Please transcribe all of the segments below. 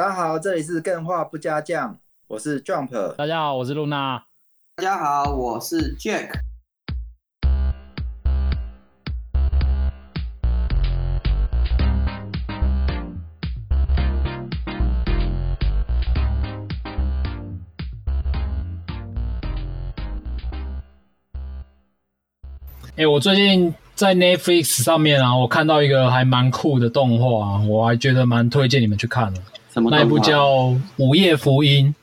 大家好，这里是更画不加酱，我是 Jump。大家好，我是露娜。大家好，我是 Jack。哎、欸，我最近在 Netflix 上面啊，我看到一个还蛮酷的动画啊，我还觉得蛮推荐你们去看的。那一部叫《午夜福音》，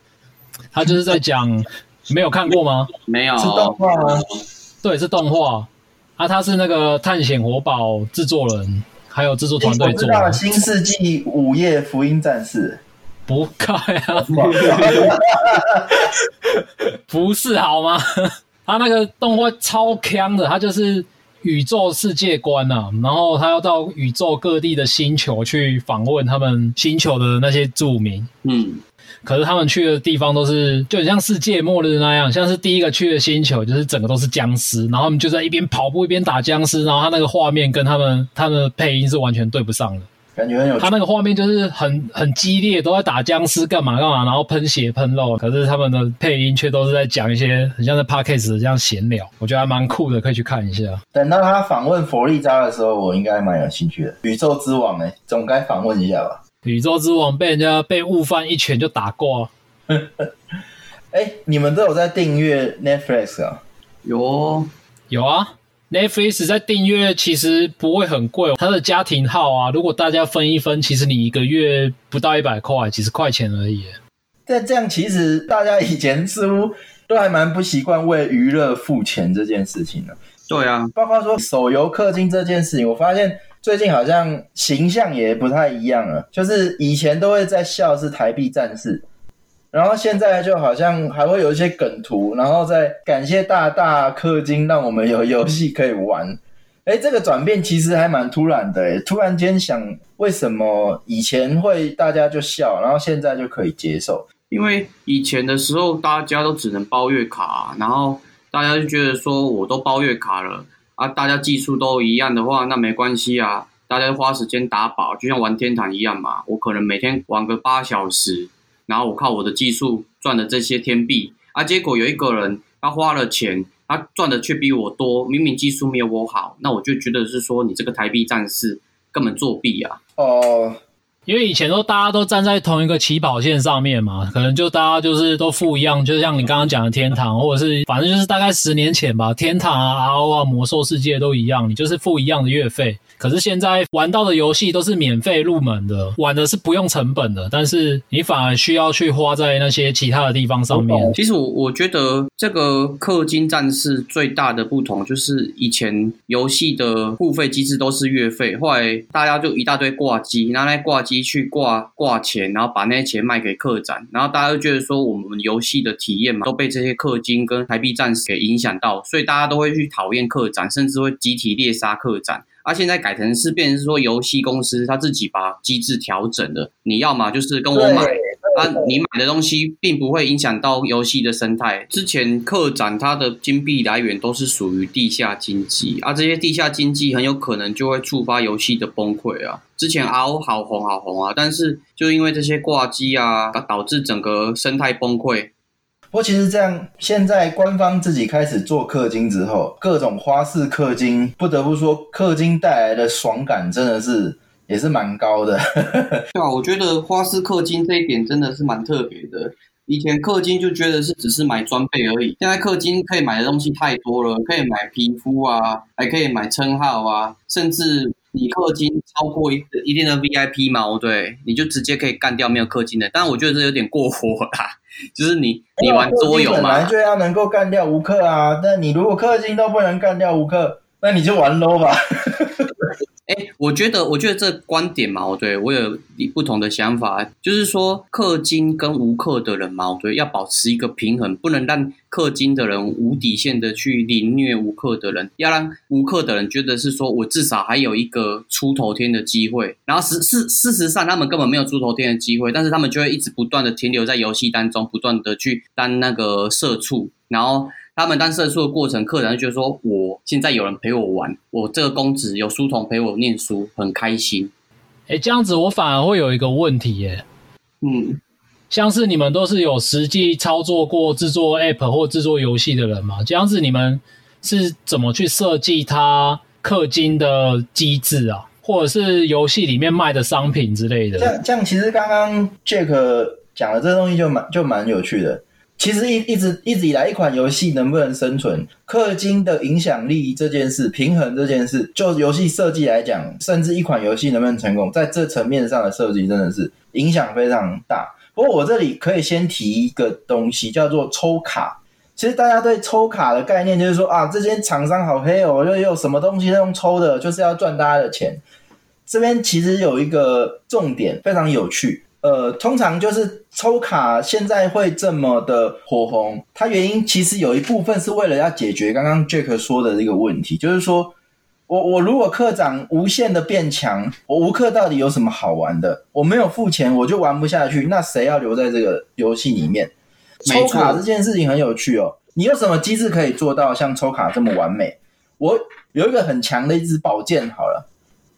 他就是在讲，没有看过吗？没有。是动画吗？对，是动画。啊，他是那个探险活宝制作人，还有制作团队做的。欸、新世纪午夜福音战士。不该啊！不是好吗？他那个动画超强的，他就是宇宙世界观啊，然后他要到宇宙各地的星球去访问他们星球的那些住民。嗯。可是他们去的地方都是就很像世界末日那样，像是第一个去的星球，就是整个都是僵尸，然后他们就在一边跑步一边打僵尸，然后他那个画面跟他们他们的配音是完全对不上的，感觉很有。他那个画面就是很很激烈，都在打僵尸干嘛干嘛，然后喷血喷肉，可是他们的配音却都是在讲一些很像在 podcast 这样闲聊，我觉得还蛮酷的，可以去看一下。等到他访问佛利扎的时候，我应该蛮有兴趣的。宇宙之王哎、欸，总该访问一下吧。宇宙之王被人家被悟饭一拳就打过。哎、欸，你们都有在订阅 Netflix 啊？有有啊，Netflix 在订阅其实不会很贵，它的家庭号啊，如果大家分一分，其实你一个月不到一百块，几十块钱而已。但这样其实大家以前似乎都还蛮不习惯为娱乐付钱这件事情的。对啊，包括说手游氪金这件事情，我发现。最近好像形象也不太一样了，就是以前都会在笑是台币战士，然后现在就好像还会有一些梗图，然后再感谢大大氪金，让我们有游戏可以玩。诶，这个转变其实还蛮突然的，诶，突然间想为什么以前会大家就笑，然后现在就可以接受？因为以前的时候大家都只能包月卡，然后大家就觉得说我都包月卡了。啊，大家技术都一样的话，那没关系啊。大家花时间打宝，就像玩天堂一样嘛。我可能每天玩个八小时，然后我靠我的技术赚了这些天币。啊，结果有一个人他花了钱，他赚的却比我多，明明技术没有我好，那我就觉得是说你这个台币战士根本作弊啊。哦。因为以前都大家都站在同一个起跑线上面嘛，可能就大家就是都付一样，就像你刚刚讲的天堂，或者是反正就是大概十年前吧，天堂啊、RO 啊、魔兽世界都一样，你就是付一样的月费。可是现在玩到的游戏都是免费入门的，玩的是不用成本的，但是你反而需要去花在那些其他的地方上面。其实我我觉得这个氪金战士最大的不同就是以前游戏的付费机制都是月费，后来大家就一大堆挂机，拿来挂机去挂挂钱，然后把那些钱卖给客栈，然后大家就觉得说我们游戏的体验嘛都被这些氪金跟台币战士给影响到，所以大家都会去讨厌客栈，甚至会集体猎杀客栈。啊、现在改成是变成是说游戏公司他自己把机制调整了，你要么就是跟我买，啊，你买的东西并不会影响到游戏的生态。之前客展它的金币来源都是属于地下经济，啊，这些地下经济很有可能就会触发游戏的崩溃啊。之前 RO 好红好红啊，但是就因为这些挂机啊，导致整个生态崩溃。不过其实这样，现在官方自己开始做氪金之后，各种花式氪金，不得不说，氪金带来的爽感真的是也是蛮高的。对啊，我觉得花式氪金这一点真的是蛮特别的。以前氪金就觉得是只是买装备而已，现在氪金可以买的东西太多了，可以买皮肤啊，还可以买称号啊，甚至你氪金超过一一定的 VIP 嘛，对，你就直接可以干掉没有氪金的。但我觉得这有点过火啦。就是你，你玩桌游嘛，本来就要能够干掉无氪啊。但你如果氪金都不能干掉无氪，那你就玩 low 吧。我觉得，我觉得这观点嘛，对我有不同的想法，就是说氪金跟无氪的人嘛，对，要保持一个平衡，不能让氪金的人无底线的去凌虐无氪的人，要让无氪的人觉得是说我至少还有一个出头天的机会。然后事事事实上，他们根本没有出头天的机会，但是他们就会一直不断的停留在游戏当中，不断的去当那个社畜，然后。他们当社畜的过程，客人就觉得说：“我现在有人陪我玩，我这个公子有书童陪我念书，很开心。”哎，这样子我反而会有一个问题耶，嗯，像是你们都是有实际操作过制作 App 或制作游戏的人嘛？这样子你们是怎么去设计它氪金的机制啊？或者是游戏里面卖的商品之类的？这样这样，其实刚刚 Jack 讲的这个东西就蛮就蛮有趣的。其实一一直一直以来，一款游戏能不能生存，氪金的影响力这件事，平衡这件事，就游戏设计来讲，甚至一款游戏能不能成功，在这层面上的设计真的是影响非常大。不过我这里可以先提一个东西，叫做抽卡。其实大家对抽卡的概念就是说啊，这些厂商好黑哦，又有什么东西用抽的，就是要赚大家的钱。这边其实有一个重点，非常有趣。呃，通常就是抽卡现在会这么的火红，它原因其实有一部分是为了要解决刚刚 Jack 说的这个问题，就是说我我如果课长无限的变强，我无课到底有什么好玩的？我没有付钱我就玩不下去，那谁要留在这个游戏里面？抽卡这件事情很有趣哦，你有什么机制可以做到像抽卡这么完美？我有一个很强的一支宝剑，好了，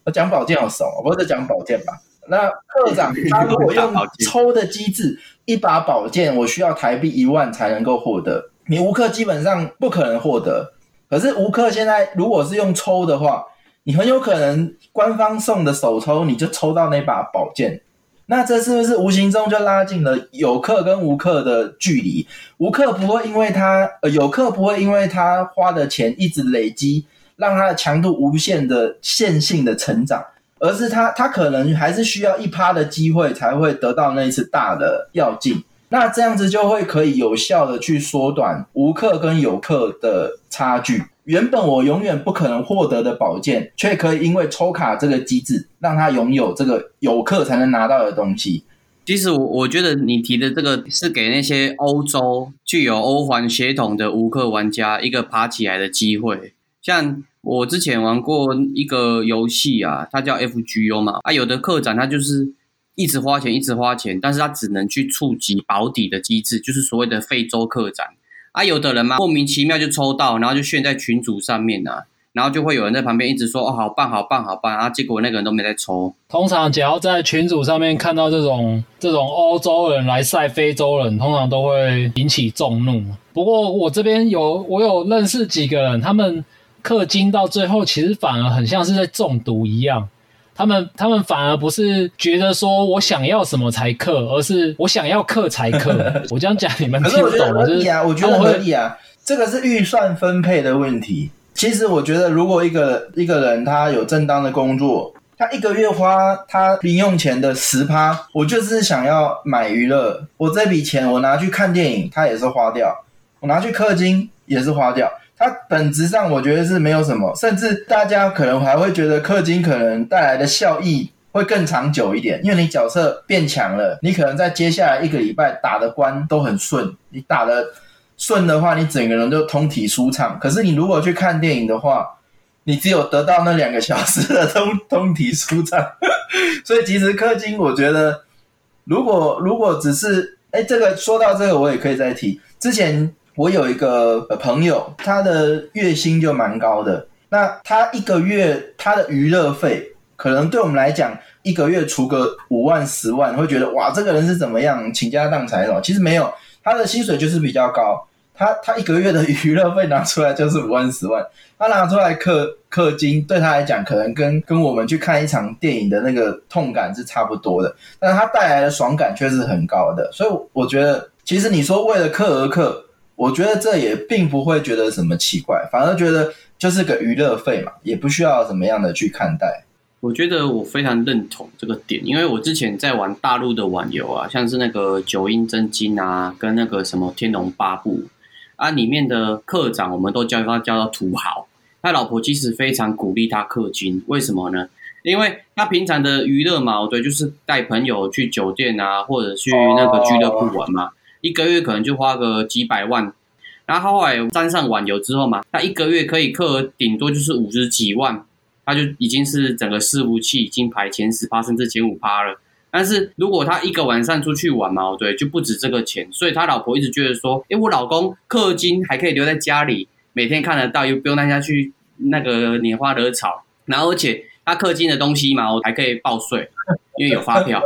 我讲宝剑好怂，我不是讲宝剑吧？那课长 他如果用抽的机制，一把宝剑我需要台币一万才能够获得，你无氪基本上不可能获得。可是无氪现在如果是用抽的话，你很有可能官方送的手抽你就抽到那把宝剑，那这是不是无形中就拉近了有客跟无氪的距离？无客不会因为他呃有客不会因为他花的钱一直累积，让他的强度无限的线性的成长。而是他，他可能还是需要一趴的机会才会得到那一次大的跃进，那这样子就会可以有效的去缩短无氪跟有氪的差距。原本我永远不可能获得的宝剑，却可以因为抽卡这个机制，让他拥有这个有氪才能拿到的东西。其实我我觉得你提的这个是给那些欧洲具有欧环血统的无氪玩家一个爬起来的机会，像。我之前玩过一个游戏啊，它叫 FGO 嘛，啊，有的课长他就是一直花钱，一直花钱，但是他只能去触及保底的机制，就是所谓的非洲课长。啊，有的人嘛，莫名其妙就抽到，然后就炫在群组上面啊，然后就会有人在旁边一直说哦，好棒，好棒，好棒，啊，结果那个人都没在抽。通常只要在群组上面看到这种这种欧洲人来晒非洲人，通常都会引起众怒。不过我这边有我有认识几个人，他们。氪金到最后，其实反而很像是在中毒一样。他们他们反而不是觉得说我想要什么才氪，而是我想要氪才氪。我这样讲你们听不懂吗？就是啊，我觉得合理啊。这个是预算分配的问题。其实我觉得，如果一个一个人他有正当的工作，他一个月花他零用钱的十趴，我就是想要买娱乐。我这笔钱我拿去看电影，他也是花掉；我拿去氪金也是花掉。它本质上我觉得是没有什么，甚至大家可能还会觉得氪金可能带来的效益会更长久一点，因为你角色变强了，你可能在接下来一个礼拜打的关都很顺，你打的顺的话，你整个人就通体舒畅。可是你如果去看电影的话，你只有得到那两个小时的通通体舒畅。所以其实氪金，我觉得如果如果只是哎，这个说到这个，我也可以再提之前。我有一个朋友，他的月薪就蛮高的。那他一个月他的娱乐费，可能对我们来讲，一个月除个五万、十万，会觉得哇，这个人是怎么样倾家荡产的？其实没有，他的薪水就是比较高。他他一个月的娱乐费拿出来就是五万、十万，他拿出来氪氪金，对他来讲，可能跟跟我们去看一场电影的那个痛感是差不多的，但他带来的爽感却是很高的。所以我觉得，其实你说为了氪而氪。我觉得这也并不会觉得什么奇怪，反而觉得就是个娱乐费嘛，也不需要怎么样的去看待。我觉得我非常认同这个点，因为我之前在玩大陆的网游啊，像是那个《九阴真经》啊，跟那个什么《天龙八部》啊，里面的课长我们都叫他叫做土豪，他老婆其实非常鼓励他氪金，为什么呢？因为他平常的娱乐嘛，我觉，就是带朋友去酒店啊，或者去那个俱乐部玩嘛。一个月可能就花个几百万，然后后来沾上网游之后嘛，他一个月可以氪顶多就是五十几万，他就已经是整个伺服器已经排前十趴甚至前五趴了。但是如果他一个晚上出去玩嘛，对，就不止这个钱，所以他老婆一直觉得说，诶，我老公氪金还可以留在家里，每天看得到，又不用带他去那个拈花惹草，然后而且他氪金的东西嘛，我还可以报税，因为有发票。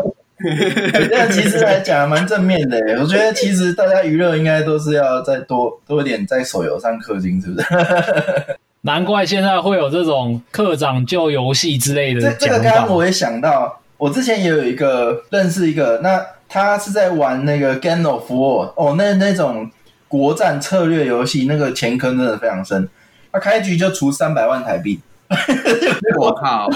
这样其实还讲的蛮正面的。我觉得其实大家娱乐应该都是要再多多一点在手游上氪金，是不是？难怪现在会有这种课长救游戏之类的。这这个刚刚我也想到，我之前也有一个认识一个，那他是在玩那个 Game of War 哦，那那种国战策略游戏，那个钱坑真的非常深。他开局就出三百万台币。我靠！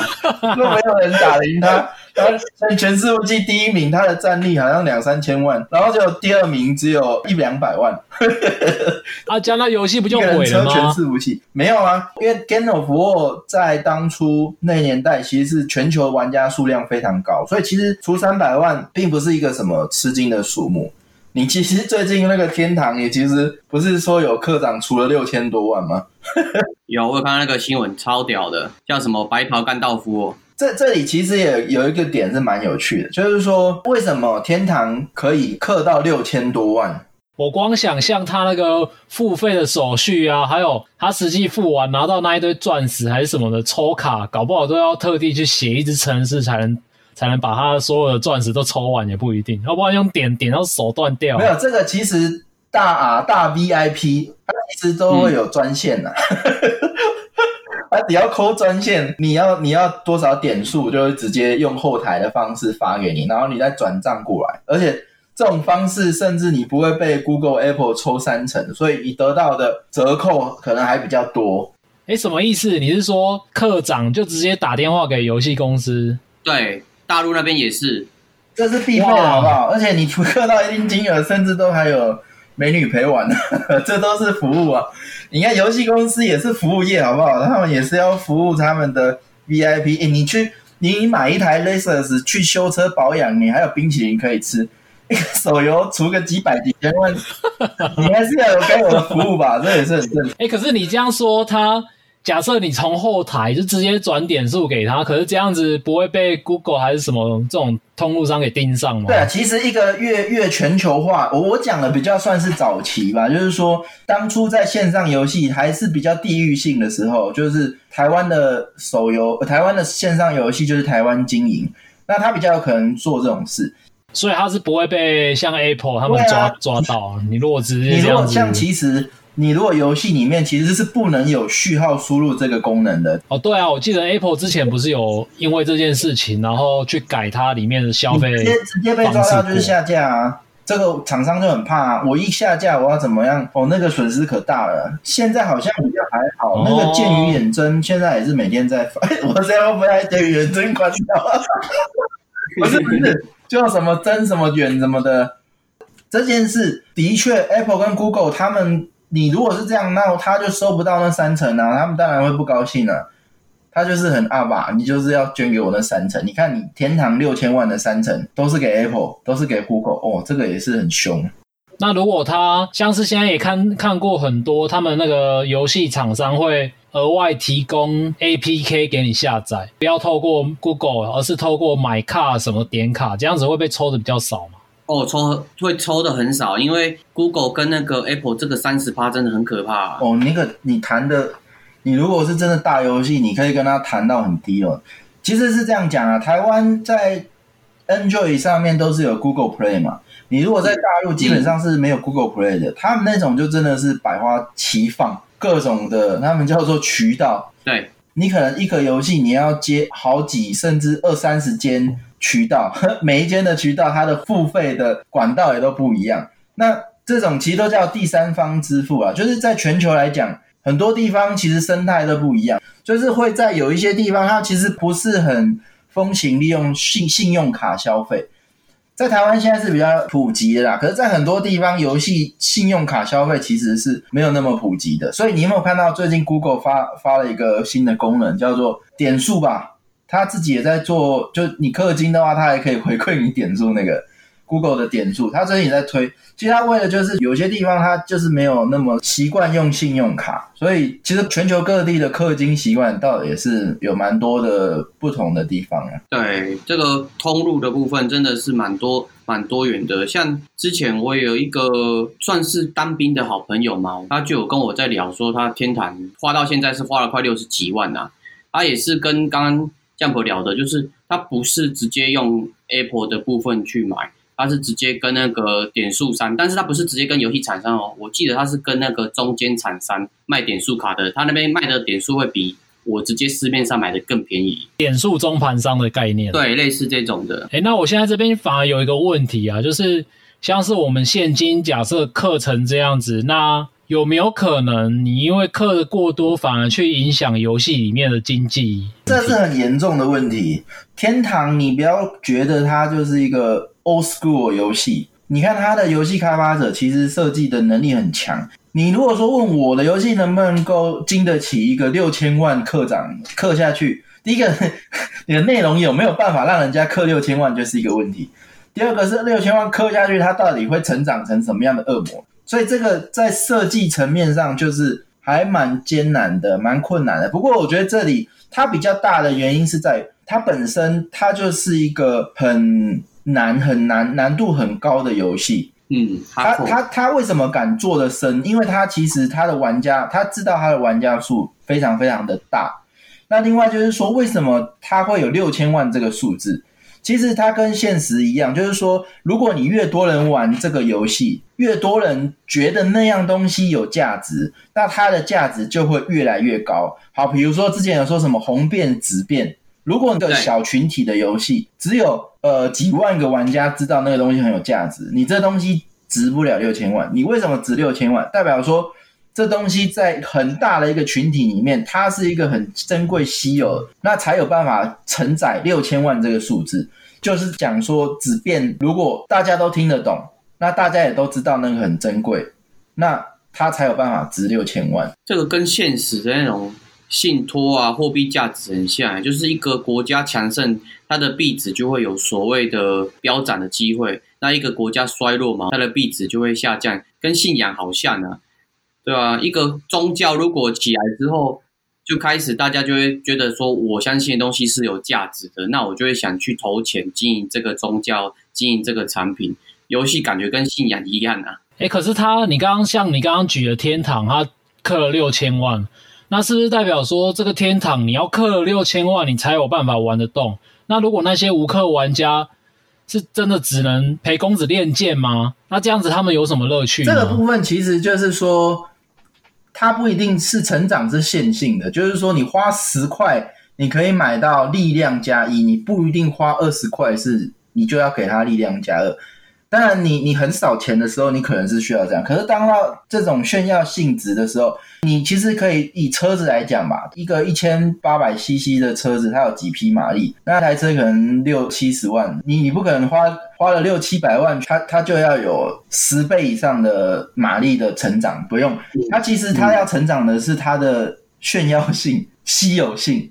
都没有人打赢他，他在全伺服器第一名，他的战力好像两三千万，然后就第二名只有一两百万。啊，这样那游戏不就毁了吗？全伺服器没有啊，因为 Game of War 在当初那年代其实是全球玩家数量非常高，所以其实出三百万并不是一个什么吃惊的数目。你其实最近那个天堂也其实不是说有课长出了六千多万吗？有，我有看到那个新闻，超屌的，叫什么白袍甘道夫哦。这这里其实也有一个点是蛮有趣的，就是说为什么天堂可以氪到六千多万？我光想象他那个付费的手续啊，还有他实际付完拿到那一堆钻石还是什么的抽卡，搞不好都要特地去写一支程式才能。才能把他所有的钻石都抽完也不一定，要不然用点点到手断掉。没有这个，其实大啊大 VIP 它其实都会有专线的，他只要扣专线，你要你要多少点数，就会直接用后台的方式发给你，然后你再转账过来。而且这种方式甚至你不会被 Google Apple 抽三成，所以你得到的折扣可能还比较多。哎，什么意思？你是说课长就直接打电话给游戏公司？对。大陆那边也是，这是必备的，好不好？而且你氪到一定金额，甚至都还有美女陪玩，这都是服务啊！你看游戏公司也是服务业，好不好？他们也是要服务他们的 VIP。诶，你去，你买一台 Lexus 去修车保养，你还有冰淇淋可以吃。一 个手游除个几百几千万，你还是要有该有的服务吧？这也是很正常。诶，可是你这样说他。假设你从后台就直接转点数给他，可是这样子不会被 Google 还是什么这种通路商给盯上吗？对啊，其实一个越越全球化，我我讲的比较算是早期吧，就是说当初在线上游戏还是比较地域性的时候，就是台湾的手游、台湾的线上游戏就是台湾经营，那他比较有可能做这种事，所以他是不会被像 Apple 他们抓、啊、抓到。你如果直接你如果像其实。你如果游戏里面其实是不能有序号输入这个功能的哦，对啊，我记得 Apple 之前不是有因为这件事情，然后去改它里面的消费，直接直接被抓到就是下架啊。这个厂商就很怕啊，我一下架我要怎么样？哦，那个损失可大了。现在好像比较还好，哦、那个剑与远征现在也是每天在发。我现在会不会剑与远征关掉？不是不是，就什么真什么远什么的。这件事的确，Apple 跟 Google 他们。你如果是这样，那他就收不到那三成啊，他们当然会不高兴啊。他就是很阿爸，你就是要捐给我那三成。你看，你天堂六千万的三成都是给 Apple，都是给 Google，哦，这个也是很凶。那如果他像是现在也看看过很多，他们那个游戏厂商会额外提供 APK 给你下载，不要透过 Google，而是透过买卡什么点卡，这样子会被抽的比较少嘛？哦，抽会抽的很少，因为 Google 跟那个 Apple 这个三十趴真的很可怕啊。哦，那个你谈的，你如果是真的大游戏，你可以跟他谈到很低哦。其实是这样讲啊，台湾在 Android 上面都是有 Google Play 嘛，你如果在大陆基本上是没有 Google Play 的，他们那种就真的是百花齐放，各种的，他们叫做渠道。对，你可能一个游戏你要接好几甚至二三十间。渠道，每一间的渠道，它的付费的管道也都不一样。那这种其实都叫第三方支付啊，就是在全球来讲，很多地方其实生态都不一样，就是会在有一些地方，它其实不是很风行利用信信用卡消费。在台湾现在是比较普及的啦，可是，在很多地方，游戏信用卡消费其实是没有那么普及的。所以，你有没有看到最近 Google 发发了一个新的功能，叫做点数吧？他自己也在做，就你氪金的话，他还可以回馈你点数那个 Google 的点数，他最近也在推。其实他为了就是有些地方他就是没有那么习惯用信用卡，所以其实全球各地的氪金习惯倒也是有蛮多的不同的地方啊。对，这个通路的部分真的是蛮多蛮多元的。像之前我有一个算是当兵的好朋友嘛，他就有跟我在聊说，他天坛花到现在是花了快六十几万呐、啊，他也是跟刚刚。Jump 聊的，就是它不是直接用 Apple 的部分去买，它是直接跟那个点数商，但是它不是直接跟游戏厂商哦，我记得它是跟那个中间厂商卖点数卡的，它那边卖的点数会比我直接市面上买的更便宜。点数中盘商的概念，对，类似这种的。哎、欸，那我现在这边反而有一个问题啊，就是像是我们现金假设课程这样子，那。有没有可能你因为氪的过多，反而去影响游戏里面的经济？这是很严重的问题。天堂，你不要觉得它就是一个 old school 游戏。你看它的游戏开发者其实设计的能力很强。你如果说问我的游戏能不能够经得起一个六千万氪长氪下去，第一个 你的内容有没有办法让人家氪六千万就是一个问题。第二个是六千万氪下去，它到底会成长成什么样的恶魔？所以这个在设计层面上就是还蛮艰难的，蛮困难的。不过我觉得这里它比较大的原因是在它本身，它就是一个很难、很难、难度很高的游戏。嗯，他他他为什么敢做的深？因为他其实他的玩家，他知道他的玩家数非常非常的大。那另外就是说，为什么他会有六千万这个数字？其实它跟现实一样，就是说，如果你越多人玩这个游戏，越多人觉得那样东西有价值，那它的价值就会越来越高。好，比如说之前有说什么红变紫变，如果你的小群体的游戏只有呃几万个玩家知道那个东西很有价值，你这东西值不了六千万。你为什么值六千万？代表说这东西在很大的一个群体里面，它是一个很珍贵稀有，那才有办法承载六千万这个数字。就是讲说紫变，如果大家都听得懂，那大家也都知道那个很珍贵，那它才有办法值六千万。这个跟现实的那种信托啊、货币价值很像，就是一个国家强盛，它的币值就会有所谓的飙涨的机会；那一个国家衰落嘛，它的币值就会下降，跟信仰好像啊，对啊？一个宗教如果起来之后。就开始，大家就会觉得说，我相信的东西是有价值的，那我就会想去投钱经营这个宗教，经营这个产品。游戏感觉跟信仰一样啊。哎，可是他，你刚刚像你刚刚举的天堂，他氪了六千万，那是不是代表说这个天堂你要氪了六千万，你才有办法玩得动？那如果那些无氪玩家是真的只能陪公子练剑吗？那这样子他们有什么乐趣？这个部分其实就是说。它不一定是成长是线性的，就是说你花十块，你可以买到力量加一，你不一定花二十块是你就要给它力量加二。当然你，你你很少钱的时候，你可能是需要这样。可是当到这种炫耀性质的时候，你其实可以以车子来讲吧，一个一千八百 CC 的车子，它有几匹马力？那台车可能六七十万，你你不可能花花了六七百万，它它就要有十倍以上的马力的成长，不用。它其实它要成长的是它的炫耀性、稀有性。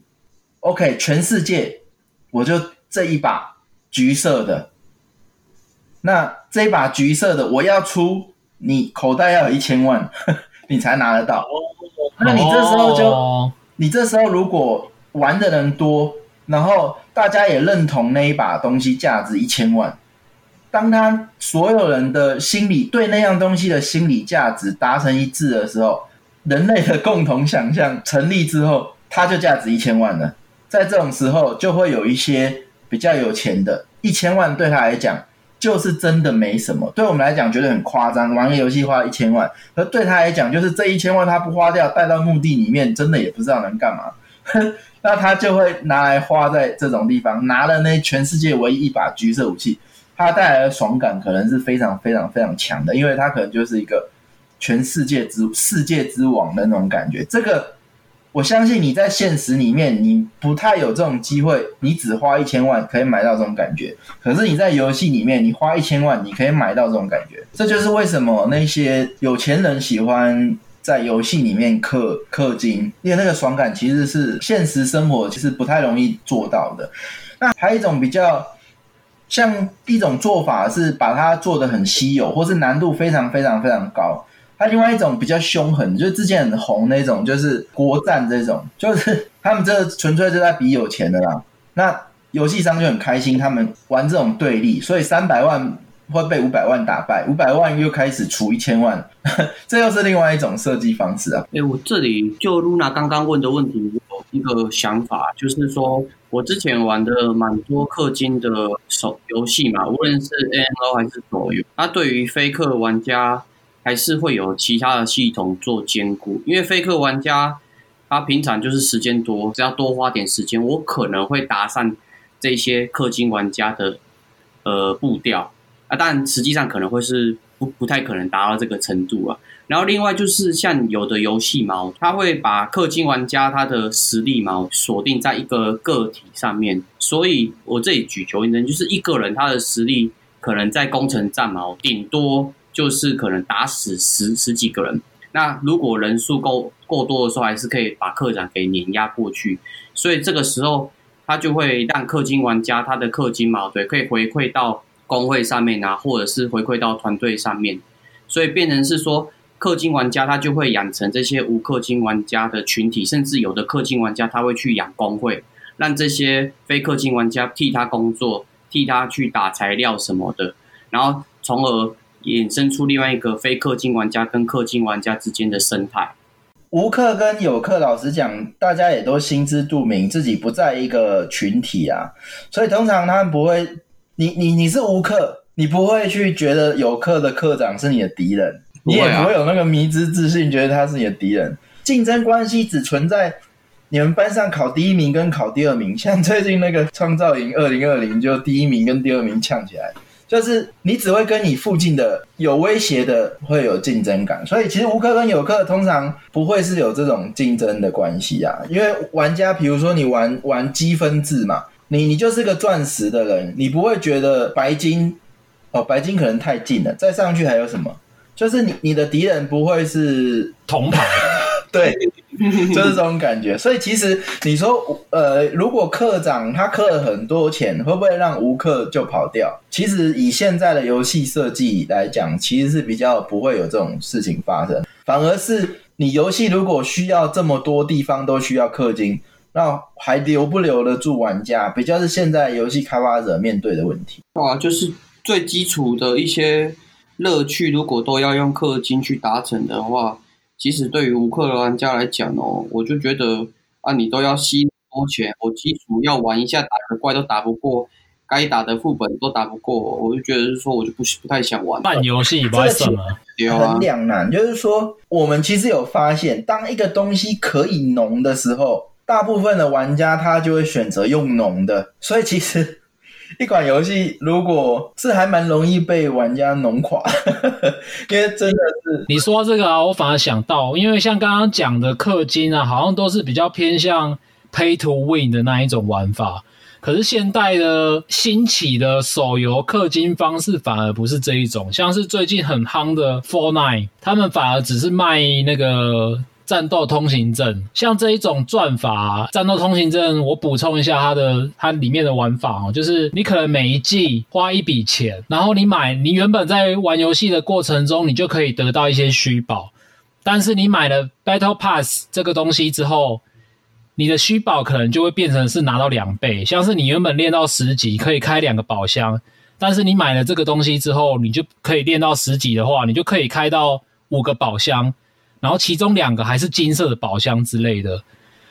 OK，全世界我就这一把橘色的。那这一把橘色的，我要出，你口袋要有一千万，你才拿得到。那你这时候就，你这时候如果玩的人多，然后大家也认同那一把东西价值一千万，当他所有人的心理对那样东西的心理价值达成一致的时候，人类的共同想象成立之后，它就价值一千万了。在这种时候，就会有一些比较有钱的，一千万对他来讲。就是真的没什么，对我们来讲觉得很夸张。玩个游戏花一千万，而对他来讲，就是这一千万他不花掉，带到墓地里面，真的也不知道能干嘛。那他就会拿来花在这种地方，拿了那全世界唯一一把橘色武器，他带来的爽感可能是非常非常非常强的，因为他可能就是一个全世界之世界之王的那种感觉。这个。我相信你在现实里面，你不太有这种机会，你只花一千万可以买到这种感觉。可是你在游戏里面，你花一千万，你可以买到这种感觉。这就是为什么那些有钱人喜欢在游戏里面氪氪金，因为那个爽感其实是现实生活其实不太容易做到的。那还有一种比较像一种做法是把它做的很稀有，或是难度非常非常非常高。他另外一种比较凶狠，就是之前很红那种，就是国战这种，就是 他们这纯粹就在比有钱的啦。那游戏商就很开心，他们玩这种对立，所以三百万会被五百万打败，五百万又开始出一千万，这又是另外一种设计方式啊。哎，我这里就露娜刚刚问的问题，我有一个想法，就是说我之前玩的蛮多氪金的手游戏嘛，无论是 MMO 还是手游，它对于非氪玩家还是会有其他的系统做兼顾，因为飞氪玩家他平常就是时间多，只要多花点时间，我可能会搭上这些氪金玩家的呃步调啊，但实际上可能会是不不太可能达到这个程度啊。然后另外就是像有的游戏嘛，他会把氪金玩家他的实力嘛锁定在一个个体上面，所以我这里举求一点，就是一个人他的实力可能在攻城战嘛，顶多就是可能打死十十几个人。那如果人数够够多的时候，还是可以把客长给碾压过去。所以这个时候他就会让氪金玩家他的氪金嘛，对，可以回馈到公会上面啊，或者是回馈到团队上面，所以变成是说。氪金玩家他就会养成这些无氪金玩家的群体，甚至有的氪金玩家他会去养公会，让这些非氪金玩家替他工作，替他去打材料什么的，然后从而衍生出另外一个非氪金玩家跟氪金玩家之间的生态。无氪跟有氪，老实讲，大家也都心知肚明，自己不在一个群体啊，所以通常他们不会，你你你是无氪，你不会去觉得有氪的课长是你的敌人。你也不会有那个迷之自信，觉得他是你的敌人。竞争关系只存在你们班上考第一名跟考第二名。像最近那个创造营二零二零，就第一名跟第二名呛起来，就是你只会跟你附近的有威胁的会有竞争感。所以其实无氪跟有氪通常不会是有这种竞争的关系啊，因为玩家比如说你玩玩积分制嘛，你你就是个钻石的人，你不会觉得白金哦，白金可能太近了，再上去还有什么？就是你，你的敌人不会是铜牌，对，就是这种感觉。所以其实你说，呃，如果课长他氪了很多钱，会不会让无氪就跑掉？其实以现在的游戏设计来讲，其实是比较不会有这种事情发生。反而是你游戏如果需要这么多地方都需要氪金，那还留不留得住玩家？比较是现在游戏开发者面对的问题。哇，就是最基础的一些。乐趣如果都要用氪金去达成的话，其实对于乌克兰玩家来讲哦，我就觉得啊，你都要吸多钱，我基础要玩一下打个怪都打不过，该打的副本都打不过，我就觉得是说我就不不太想玩。办游戏不会什么，很两难，就是说我们其实有发现，当一个东西可以浓的时候，大部分的玩家他就会选择用浓的，所以其实。一款游戏如果是还蛮容易被玩家弄垮，因为真的是你说这个啊，我反而想到，因为像刚刚讲的氪金啊，好像都是比较偏向 pay to win 的那一种玩法。可是现代的兴起的手游氪金方式反而不是这一种，像是最近很夯的 Fortnite，他们反而只是卖那个。战斗通行证，像这一种赚法，战斗通行证，我补充一下它的它里面的玩法哦，就是你可能每一季花一笔钱，然后你买，你原本在玩游戏的过程中，你就可以得到一些虚宝，但是你买了 Battle Pass 这个东西之后，你的虚宝可能就会变成是拿到两倍，像是你原本练到十级可以开两个宝箱，但是你买了这个东西之后，你就可以练到十级的话，你就可以开到五个宝箱。然后其中两个还是金色的宝箱之类的，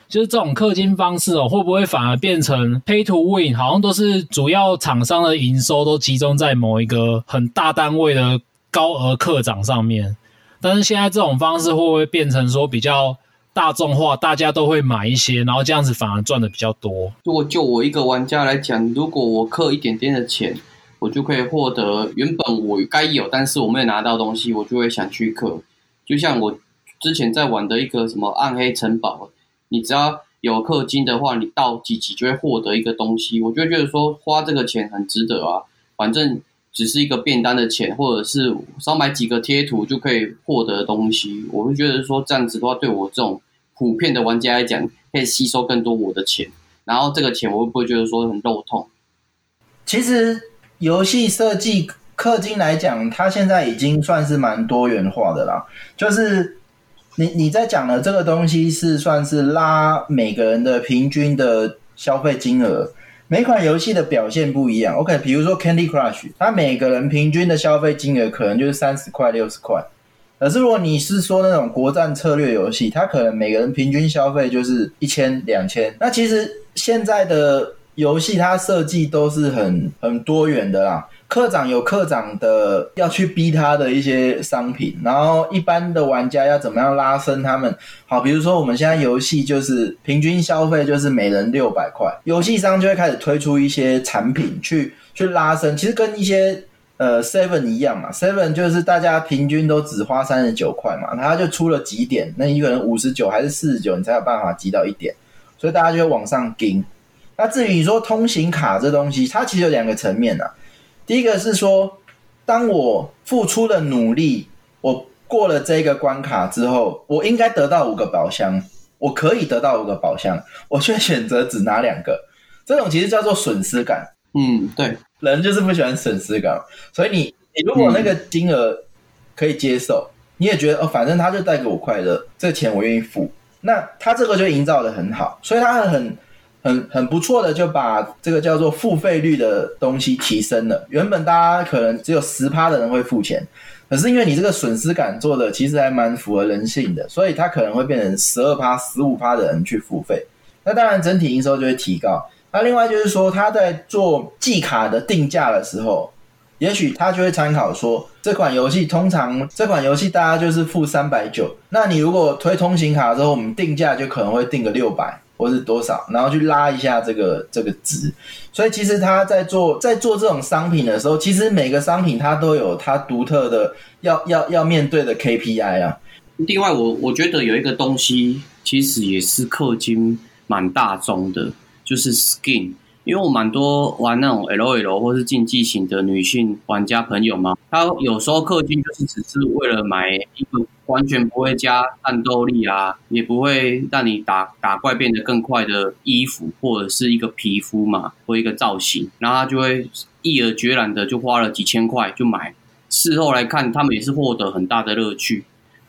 就是这种氪金方式哦，会不会反而变成 pay to win？好像都是主要厂商的营收都集中在某一个很大单位的高额课长上面。但是现在这种方式会不会变成说比较大众化，大家都会买一些，然后这样子反而赚的比较多？如果就我一个玩家来讲，如果我氪一点点的钱，我就可以获得原本我该有但是我没有拿到东西，我就会想去氪。就像我。之前在玩的一个什么暗黑城堡，你只要有氪金的话，你到几级就会获得一个东西，我就觉得说花这个钱很值得啊。反正只是一个便当的钱，或者是少买几个贴图就可以获得东西，我就觉得说这样子的话，对我这种普遍的玩家来讲，可以吸收更多我的钱，然后这个钱我会不会觉得说很肉痛？其实游戏设计氪金来讲，它现在已经算是蛮多元化的啦，就是。你你在讲的这个东西是算是拉每个人的平均的消费金额，每款游戏的表现不一样。OK，比如说 Candy Crush，它每个人平均的消费金额可能就是三十块、六十块，可是如果你是说那种国战策略游戏，它可能每个人平均消费就是一千两千。那其实现在的游戏它设计都是很很多元的啦。课长有课长的要去逼他的一些商品，然后一般的玩家要怎么样拉升他们？好，比如说我们现在游戏就是平均消费就是每人六百块，游戏商就会开始推出一些产品去去拉升。其实跟一些呃 Seven 一样嘛，Seven 就是大家平均都只花三十九块嘛，他就出了几点，那一个人五十九还是四十九，你才有办法集到一点，所以大家就会往上盯。那至于你说通行卡这东西，它其实有两个层面啊。第一个是说，当我付出了努力，我过了这个关卡之后，我应该得到五个宝箱，我可以得到五个宝箱，我却选择只拿两个，这种其实叫做损失感。嗯，对，人就是不喜欢损失感，所以你你如果那个金额可以接受，你也觉得哦，反正他就带给我快乐，这钱我愿意付，那他这个就营造的很好，所以他很。很很不错的，就把这个叫做付费率的东西提升了。原本大家可能只有十趴的人会付钱，可是因为你这个损失感做的其实还蛮符合人性的，所以它可能会变成十二趴、十五趴的人去付费。那当然整体营收就会提高。那另外就是说，他在做季卡的定价的时候，也许他就会参考说，这款游戏通常这款游戏大家就是付三百九，那你如果推通行卡之后，我们定价就可能会定个六百。或是多少，然后去拉一下这个这个值，所以其实他在做在做这种商品的时候，其实每个商品它都有它独特的要要要面对的 KPI 啊。另外我，我我觉得有一个东西其实也是氪金蛮大宗的，就是 skin。因为我蛮多玩那种 LOL 或是竞技型的女性玩家朋友嘛，她有时候氪金就是只是为了买一个完全不会加战斗力啊，也不会让你打打怪变得更快的衣服或者是一个皮肤嘛，或一个造型，然后她就会毅而决然的就花了几千块就买。事后来看，他们也是获得很大的乐趣。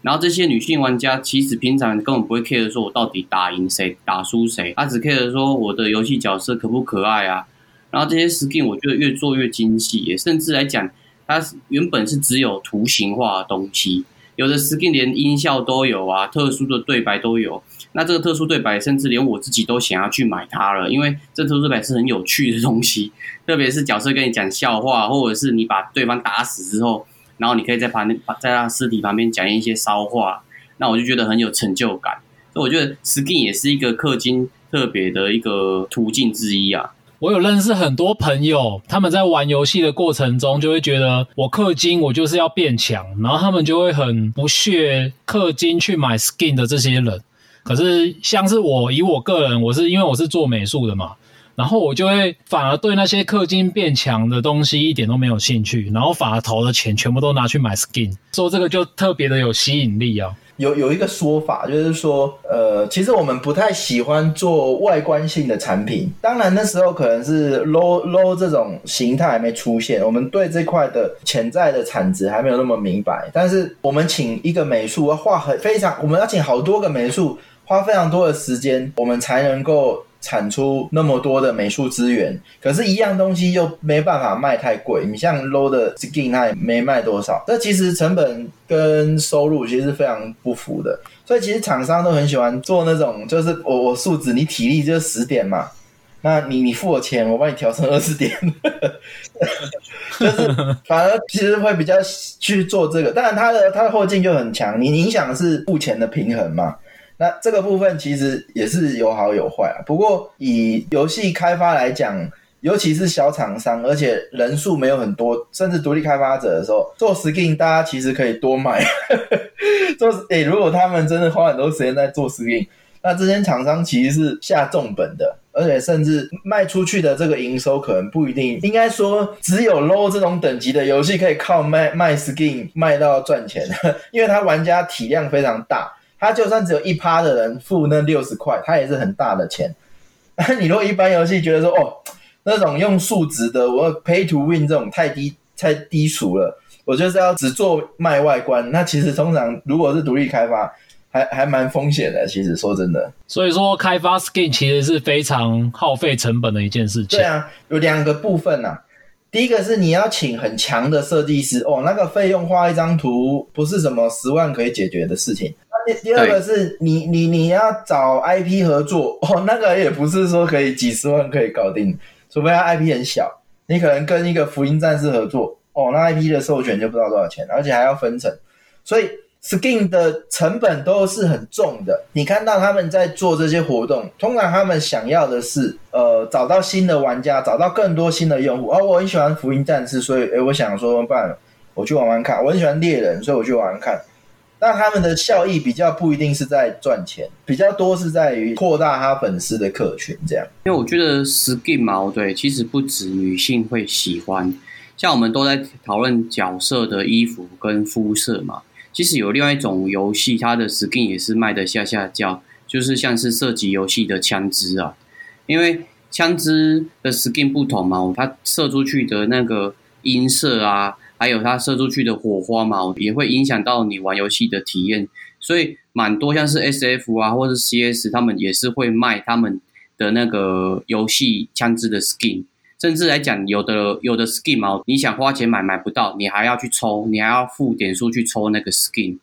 然后这些女性玩家其实平常根本不会 care 说我到底打赢谁打输谁，她只 care 说我的游戏角色可不可爱啊。然后这些 skin 我觉得越做越精细，甚至来讲，它原本是只有图形化的东西，有的 skin 连音效都有啊，特殊的对白都有。那这个特殊对白，甚至连我自己都想要去买它了，因为这特殊对白是很有趣的东西，特别是角色跟你讲笑话，或者是你把对方打死之后。然后你可以在旁边，在他尸体旁边讲一些骚话，那我就觉得很有成就感。所以我觉得 skin 也是一个氪金特别的一个途径之一啊。我有认识很多朋友，他们在玩游戏的过程中就会觉得，我氪金我就是要变强，然后他们就会很不屑氪金去买 skin 的这些人。可是像是我，以我个人，我是因为我是做美术的嘛。然后我就会反而对那些氪金变强的东西一点都没有兴趣，然后反而投的钱全部都拿去买 skin，说这个就特别的有吸引力啊。有有一个说法就是说，呃，其实我们不太喜欢做外观性的产品。当然那时候可能是 low low 这种形态还没出现，我们对这块的潜在的产值还没有那么明白。但是我们请一个美术要画很非常，我们要请好多个美术花非常多的时间，我们才能够。产出那么多的美术资源，可是，一样东西又没办法卖太贵。你像 low 的 skin，它也没卖多少。这其实成本跟收入其实是非常不符的。所以，其实厂商都很喜欢做那种，就是我我数值，你体力就十点嘛，那你你付我钱，我帮你调成二十点，就是反而其实会比较去做这个。当然，它的它的后劲就很强，你影响的是付钱的平衡嘛。那这个部分其实也是有好有坏啊。不过以游戏开发来讲，尤其是小厂商，而且人数没有很多，甚至独立开发者的时候，做 skin 大家其实可以多卖。做诶、如果他们真的花很多时间在做 skin，那这些厂商其实是下重本的，而且甚至卖出去的这个营收可能不一定。应该说，只有 low 这种等级的游戏可以靠卖卖 skin 卖到赚钱，因为它玩家体量非常大。他就算只有一趴的人付那六十块，他也是很大的钱。那 你如果一般游戏觉得说，哦，那种用数值的，我 pay to win 这种太低太低俗了，我就是要只做卖外观。那其实通常如果是独立开发，还还蛮风险的。其实说真的，所以说开发 skin 其实是非常耗费成本的一件事情。对啊，有两个部分呐、啊。第一个是你要请很强的设计师哦，那个费用画一张图不是什么十万可以解决的事情。那第第二个是你你你要找 IP 合作哦，那个也不是说可以几十万可以搞定，除非他 IP 很小，你可能跟一个福音战士合作哦，那 IP 的授权就不知道多少钱，而且还要分成，所以。Skin 的成本都是很重的。你看到他们在做这些活动，通常他们想要的是，呃，找到新的玩家，找到更多新的用户。哦，我很喜欢福音战士，所以，诶，我想说，不然我去玩玩看。我很喜欢猎人，所以我去玩玩看。但他们的效益比较不一定是在赚钱，比较多是在于扩大他粉丝的客群。这样，因为我觉得 Skin 嘛，对，其实不止女性会喜欢，像我们都在讨论角色的衣服跟肤色嘛。其实有另外一种游戏，它的 skin 也是卖得吓吓叫，就是像是射击游戏的枪支啊，因为枪支的 skin 不同嘛，它射出去的那个音色啊，还有它射出去的火花嘛，也会影响到你玩游戏的体验，所以蛮多像是 SF 啊，或者是 CS，他们也是会卖他们的那个游戏枪支的 skin。甚至来讲，有的有的 skin 嘛，你想花钱买买不到，你还要去抽，你还要付点数去抽那个 skin。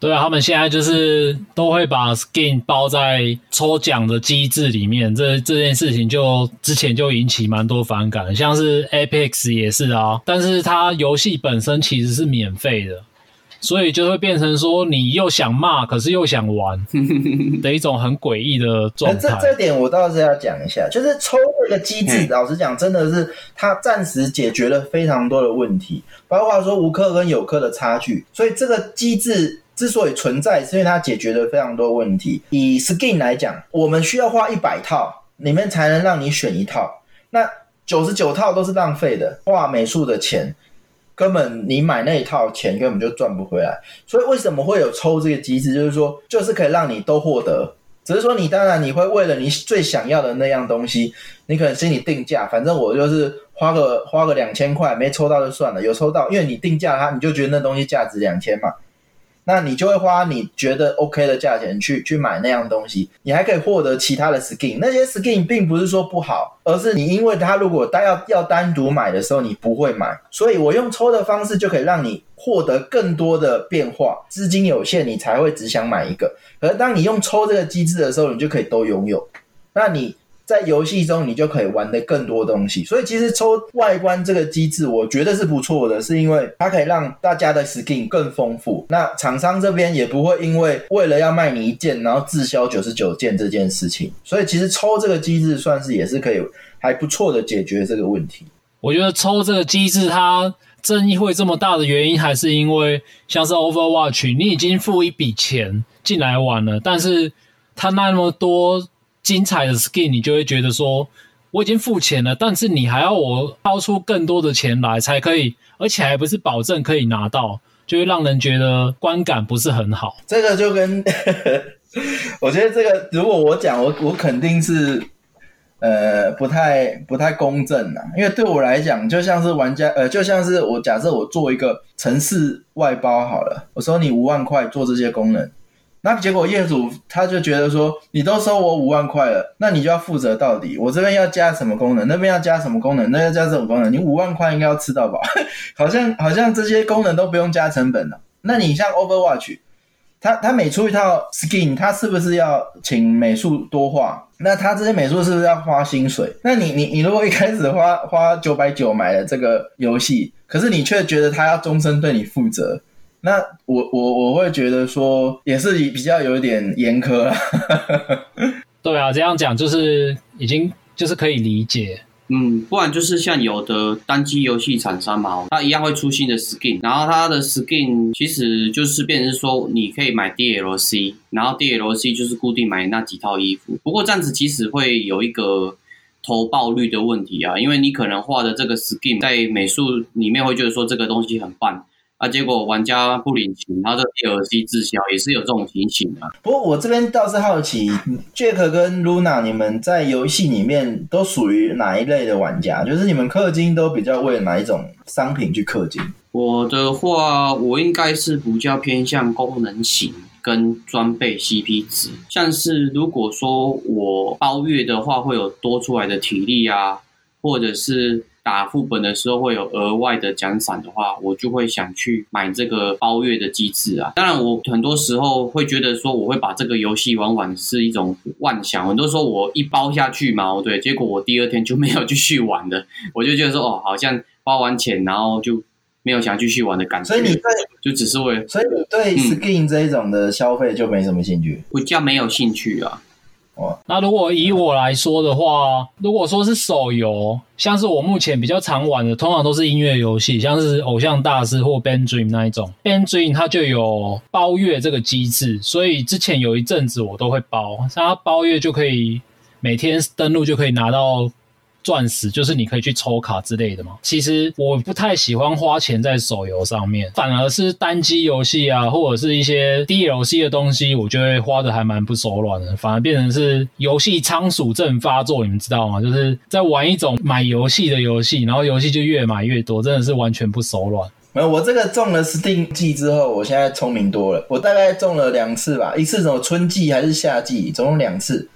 对啊，他们现在就是都会把 skin 包在抽奖的机制里面，这这件事情就之前就引起蛮多反感，像是 Apex 也是啊，但是它游戏本身其实是免费的。所以就会变成说，你又想骂，可是又想玩 的一种很诡异的状态。这这点我倒是要讲一下，就是抽这个机制，老实讲，真的是它暂时解决了非常多的问题，包括说无氪跟有氪的差距。所以这个机制之所以存在，是因为它解决了非常多问题。以 skin 来讲，我们需要花一百套里面才能让你选一套，那九十九套都是浪费的，画美术的钱。根本你买那一套钱根本就赚不回来，所以为什么会有抽这个机制？就是说，就是可以让你都获得，只是说你当然你会为了你最想要的那样东西，你可能心里定价，反正我就是花个花个两千块，没抽到就算了，有抽到，因为你定价它，你就觉得那东西价值两千嘛。那你就会花你觉得 OK 的价钱去去买那样东西，你还可以获得其他的 skin。那些 skin 并不是说不好，而是你因为它如果单要要单独买的时候，你不会买。所以我用抽的方式就可以让你获得更多的变化。资金有限，你才会只想买一个。而当你用抽这个机制的时候，你就可以都拥有。那你。在游戏中，你就可以玩得更多东西。所以，其实抽外观这个机制，我觉得是不错的，是因为它可以让大家的 skin 更丰富。那厂商这边也不会因为为了要卖你一件，然后滞销九十九件这件事情。所以，其实抽这个机制算是也是可以还不错的解决这个问题。我觉得抽这个机制，它争议会这么大的原因，还是因为像是 Overwatch，你已经付一笔钱进来玩了，但是它那么多。精彩的 skin，你就会觉得说，我已经付钱了，但是你还要我掏出更多的钱来才可以，而且还不是保证可以拿到，就会让人觉得观感不是很好。这个就跟 我觉得这个，如果我讲，我我肯定是呃不太不太公正的，因为对我来讲，就像是玩家呃，就像是我假设我做一个城市外包好了，我收你五万块做这些功能。那结果业主他就觉得说，你都收我五万块了，那你就要负责到底。我这边要加什么功能，那边要加什么功能，那要加什么功能？你五万块应该要吃到饱，好像好像这些功能都不用加成本了。那你像 Overwatch，他他每出一套 skin，他是不是要请美术多画？那他这些美术是不是要花薪水？那你你你如果一开始花花九百九买了这个游戏，可是你却觉得他要终身对你负责？那我我我会觉得说也是比较有一点严苛啦。对啊，这样讲就是已经就是可以理解。嗯，不然就是像有的单机游戏厂商嘛，它一样会出新的 skin，然后它的 skin 其实就是变成说你可以买 DLC，然后 DLC 就是固定买那几套衣服。不过这样子其实会有一个投报率的问题啊，因为你可能画的这个 skin 在美术里面会觉得说这个东西很棒。啊！结果玩家不领情，然后这 DLC 滞销，也是有这种情形的。不过我这边倒是好奇，Jack 跟 Luna，你们在游戏里面都属于哪一类的玩家？就是你们氪金都比较为哪一种商品去氪金？我的话，我应该是比较偏向功能型跟装备 CP 值。像是如果说我包月的话，会有多出来的体力啊，或者是。打副本的时候会有额外的奖赏的话，我就会想去买这个包月的机制啊。当然，我很多时候会觉得说，我会把这个游戏玩完是一种妄想。很多时候我一包下去嘛，对，结果我第二天就没有继续玩了。我就觉得说，哦，好像包完钱，然后就没有想继续玩的感觉。所以你对就只是为，所以你对 skin 这一种的消费就没什么兴趣？比较没有兴趣啊。那如果以我来说的话，如果说是手游，像是我目前比较常玩的，通常都是音乐游戏，像是偶像大师或 Band Dream 那一种。Band Dream 它就有包月这个机制，所以之前有一阵子我都会包，像它包月就可以每天登录就可以拿到。钻石就是你可以去抽卡之类的嘛。其实我不太喜欢花钱在手游上面，反而是单机游戏啊，或者是一些 DLC 的东西，我就会花的还蛮不手软的。反而变成是游戏仓鼠症发作，你们知道吗？就是在玩一种买游戏的游戏，然后游戏就越买越多，真的是完全不手软。没有，我这个中了 Steam 季之后，我现在聪明多了。我大概中了两次吧，一次什么春季还是夏季，总共两次。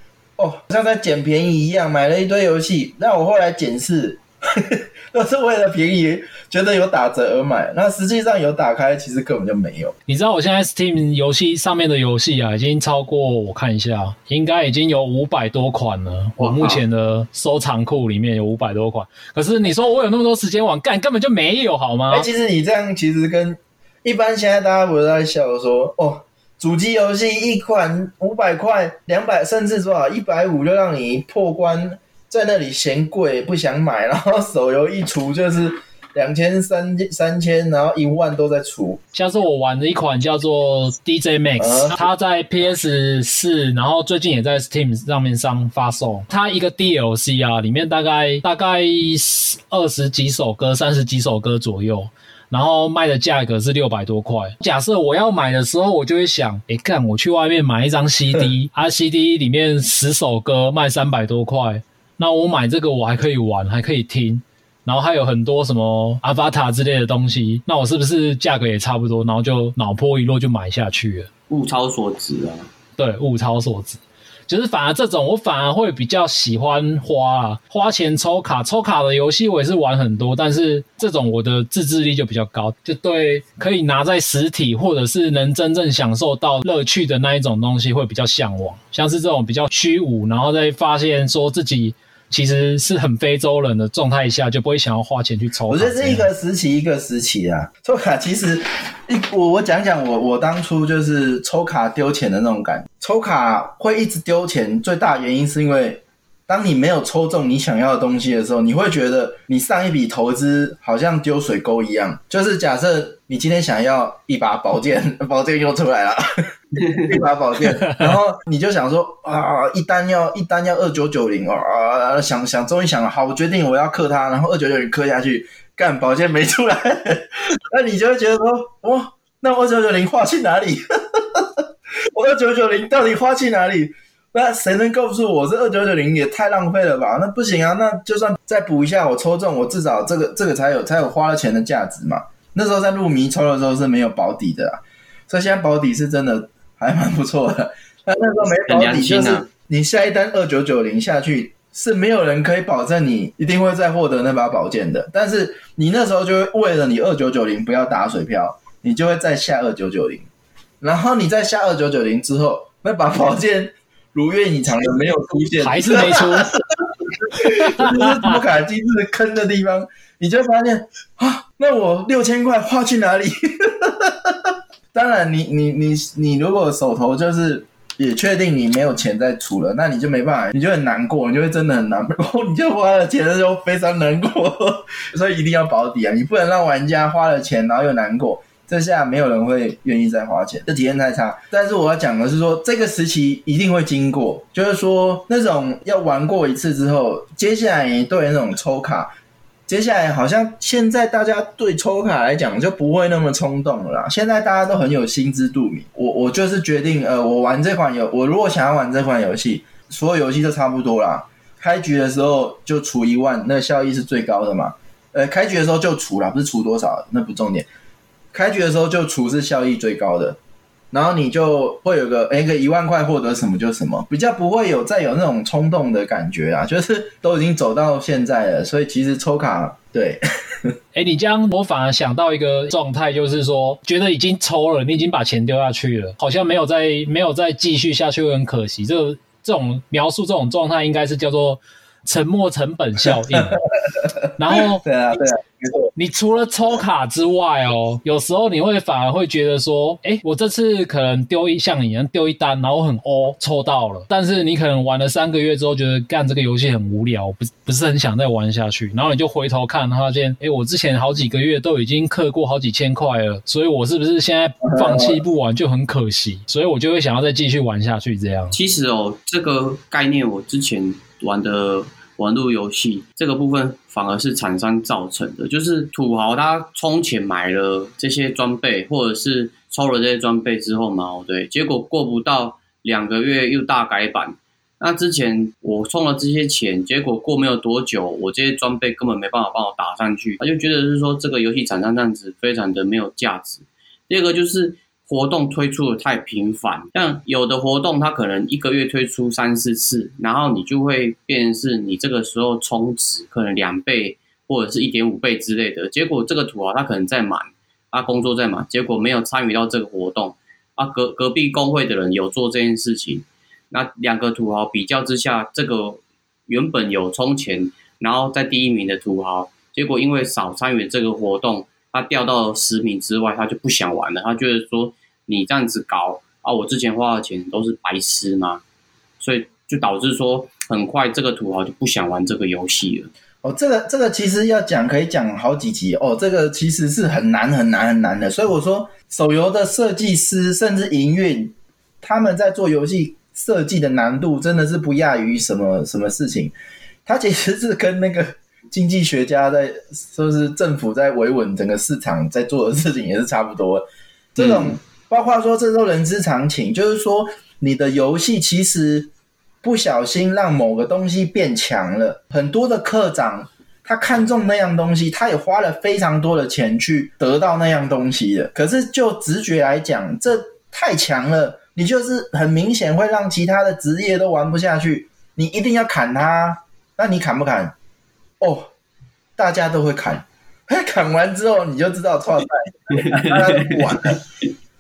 哦，像在捡便宜一样，买了一堆游戏。那我后来检视，都是为了便宜，觉得有打折而买。那实际上有打开，其实根本就没有。你知道我现在 Steam 游戏上面的游戏啊，已经超过我看一下，应该已经有五百多款了。我目前的收藏库里面有五百多款。可是你说我有那么多时间玩，干根本就没有，好吗？哎、欸，其实你这样其实跟一般现在大家不是在笑说哦。主机游戏一款五百块、两百，甚至多少一百五就让你破关，在那里嫌贵不想买，然后手游一出就是两千、三三千，然后一万都在出。像是我玩的一款叫做 DJ Max，、呃、它在 PS 四，然后最近也在 Steam 上面上发售。它一个 DLC 啊，里面大概大概二十几首歌、三十几首歌左右。然后卖的价格是六百多块。假设我要买的时候，我就会想，诶，干，我去外面买一张 CD，啊，CD 里面十首歌卖三百多块，那我买这个我还可以玩，还可以听，然后还有很多什么 Avatar 之类的东西，那我是不是价格也差不多？然后就脑波一落就买下去了，物超所值啊！对，物超所值。就是反而这种我反而会比较喜欢花啊，花钱抽卡，抽卡的游戏我也是玩很多，但是这种我的自制力就比较高，就对可以拿在实体或者是能真正享受到乐趣的那一种东西会比较向往，像是这种比较虚无，然后再发现说自己。其实是很非洲人的状态下，就不会想要花钱去抽。我觉得是一个时期一个时期啊，抽卡其实一我我讲讲我我当初就是抽卡丢钱的那种感觉。抽卡会一直丢钱，最大原因是因为当你没有抽中你想要的东西的时候，你会觉得你上一笔投资好像丢水沟一样。就是假设你今天想要一把宝剑，宝剑又出来了。一把宝剑，然后你就想说啊，一单要一单要二九九零啊，想想终于想了，好，我决定我要克它，然后二九九零刻下去，干宝剑没出来，那你就会觉得说，哇，那二九九零花去哪里？我二九九零到底花去哪里？那谁能告诉我这二九九零也太浪费了吧？那不行啊，那就算再补一下，我抽中，我至少这个这个才有才有花了钱的价值嘛。那时候在入迷抽的时候是没有保底的，所以现在保底是真的。还蛮不错的，但那时候没保底，就是你下一单二九九零下去，是没有人可以保证你一定会再获得那把宝剑的。但是你那时候就会为了你二九九零不要打水漂，你就会再下二九九零，然后你再下二九九零之后，那把宝剑如愿以偿的没有出现，还是没出，这就是抽卡机制坑的地方，你就会发现啊，那我六千块花去哪里？当然你，你你你如果手头就是也确定你没有钱再出了，那你就没办法，你就很难过，你就会真的很难过，你就花了钱的时候非常难过，所以一定要保底啊！你不能让玩家花了钱然后又难过，这下没有人会愿意再花钱，这体验太差。但是我要讲的是说，这个时期一定会经过，就是说那种要玩过一次之后，接下来对那种抽卡。接下来好像现在大家对抽卡来讲就不会那么冲动了啦。现在大家都很有心知肚明。我我就是决定，呃，我玩这款游，我如果想要玩这款游戏，所有游戏都差不多啦。开局的时候就除一万，那效益是最高的嘛。呃，开局的时候就除啦，不是除多少，那不重点。开局的时候就除是效益最高的。然后你就会有个哎个一万块获得什么就什么，比较不会有再有那种冲动的感觉啊，就是都已经走到现在了，所以其实抽卡对。哎，你这样我反而想到一个状态，就是说觉得已经抽了，你已经把钱丢下去了，好像没有再没有再继续下去，会很可惜。这这种描述这种状态，应该是叫做沉没成本效应。然后对啊对啊。你除了抽卡之外哦，有时候你会反而会觉得说，哎，我这次可能丢一像你一样丢一单，然后很哦抽到了，但是你可能玩了三个月之后，觉得干这个游戏很无聊，不不是很想再玩下去，然后你就回头看，发现，哎，我之前好几个月都已经氪过好几千块了，所以我是不是现在放弃不玩就很可惜？所以我就会想要再继续玩下去这样。其实哦，这个概念我之前玩的。玩路游戏这个部分反而是厂商造成的，就是土豪他充钱买了这些装备，或者是抽了这些装备之后嘛，对，结果过不到两个月又大改版。那之前我充了这些钱，结果过没有多久，我这些装备根本没办法帮我打上去，他就觉得是说这个游戏厂商这样子非常的没有价值。第二个就是。活动推出的太频繁，像有的活动它可能一个月推出三四次，然后你就会变成是你这个时候充值可能两倍或者是一点五倍之类的，结果这个土豪他可能在满，他工作在满，结果没有参与到这个活动，啊隔隔壁公会的人有做这件事情，那两个土豪比较之下，这个原本有充钱，然后在第一名的土豪，结果因为少参与这个活动，他掉到十名之外，他就不想玩了，他觉得说。你这样子搞啊，我之前花的钱都是白痴吗？所以就导致说，很快这个土豪就不想玩这个游戏了。哦，这个这个其实要讲可以讲好几集哦。这个其实是很难很难很难的。所以我说，手游的设计师甚至营运，他们在做游戏设计的难度真的是不亚于什么什么事情。他其实是跟那个经济学家在就是政府在维稳整个市场在做的事情也是差不多。这种。嗯包括说，这都人之常情，就是说，你的游戏其实不小心让某个东西变强了，很多的课长他看中那样东西，他也花了非常多的钱去得到那样东西的。可是就直觉来讲，这太强了，你就是很明显会让其他的职业都玩不下去。你一定要砍他，那你砍不砍？哦，大家都会砍，砍完之后你就知道错在，大家都不玩了。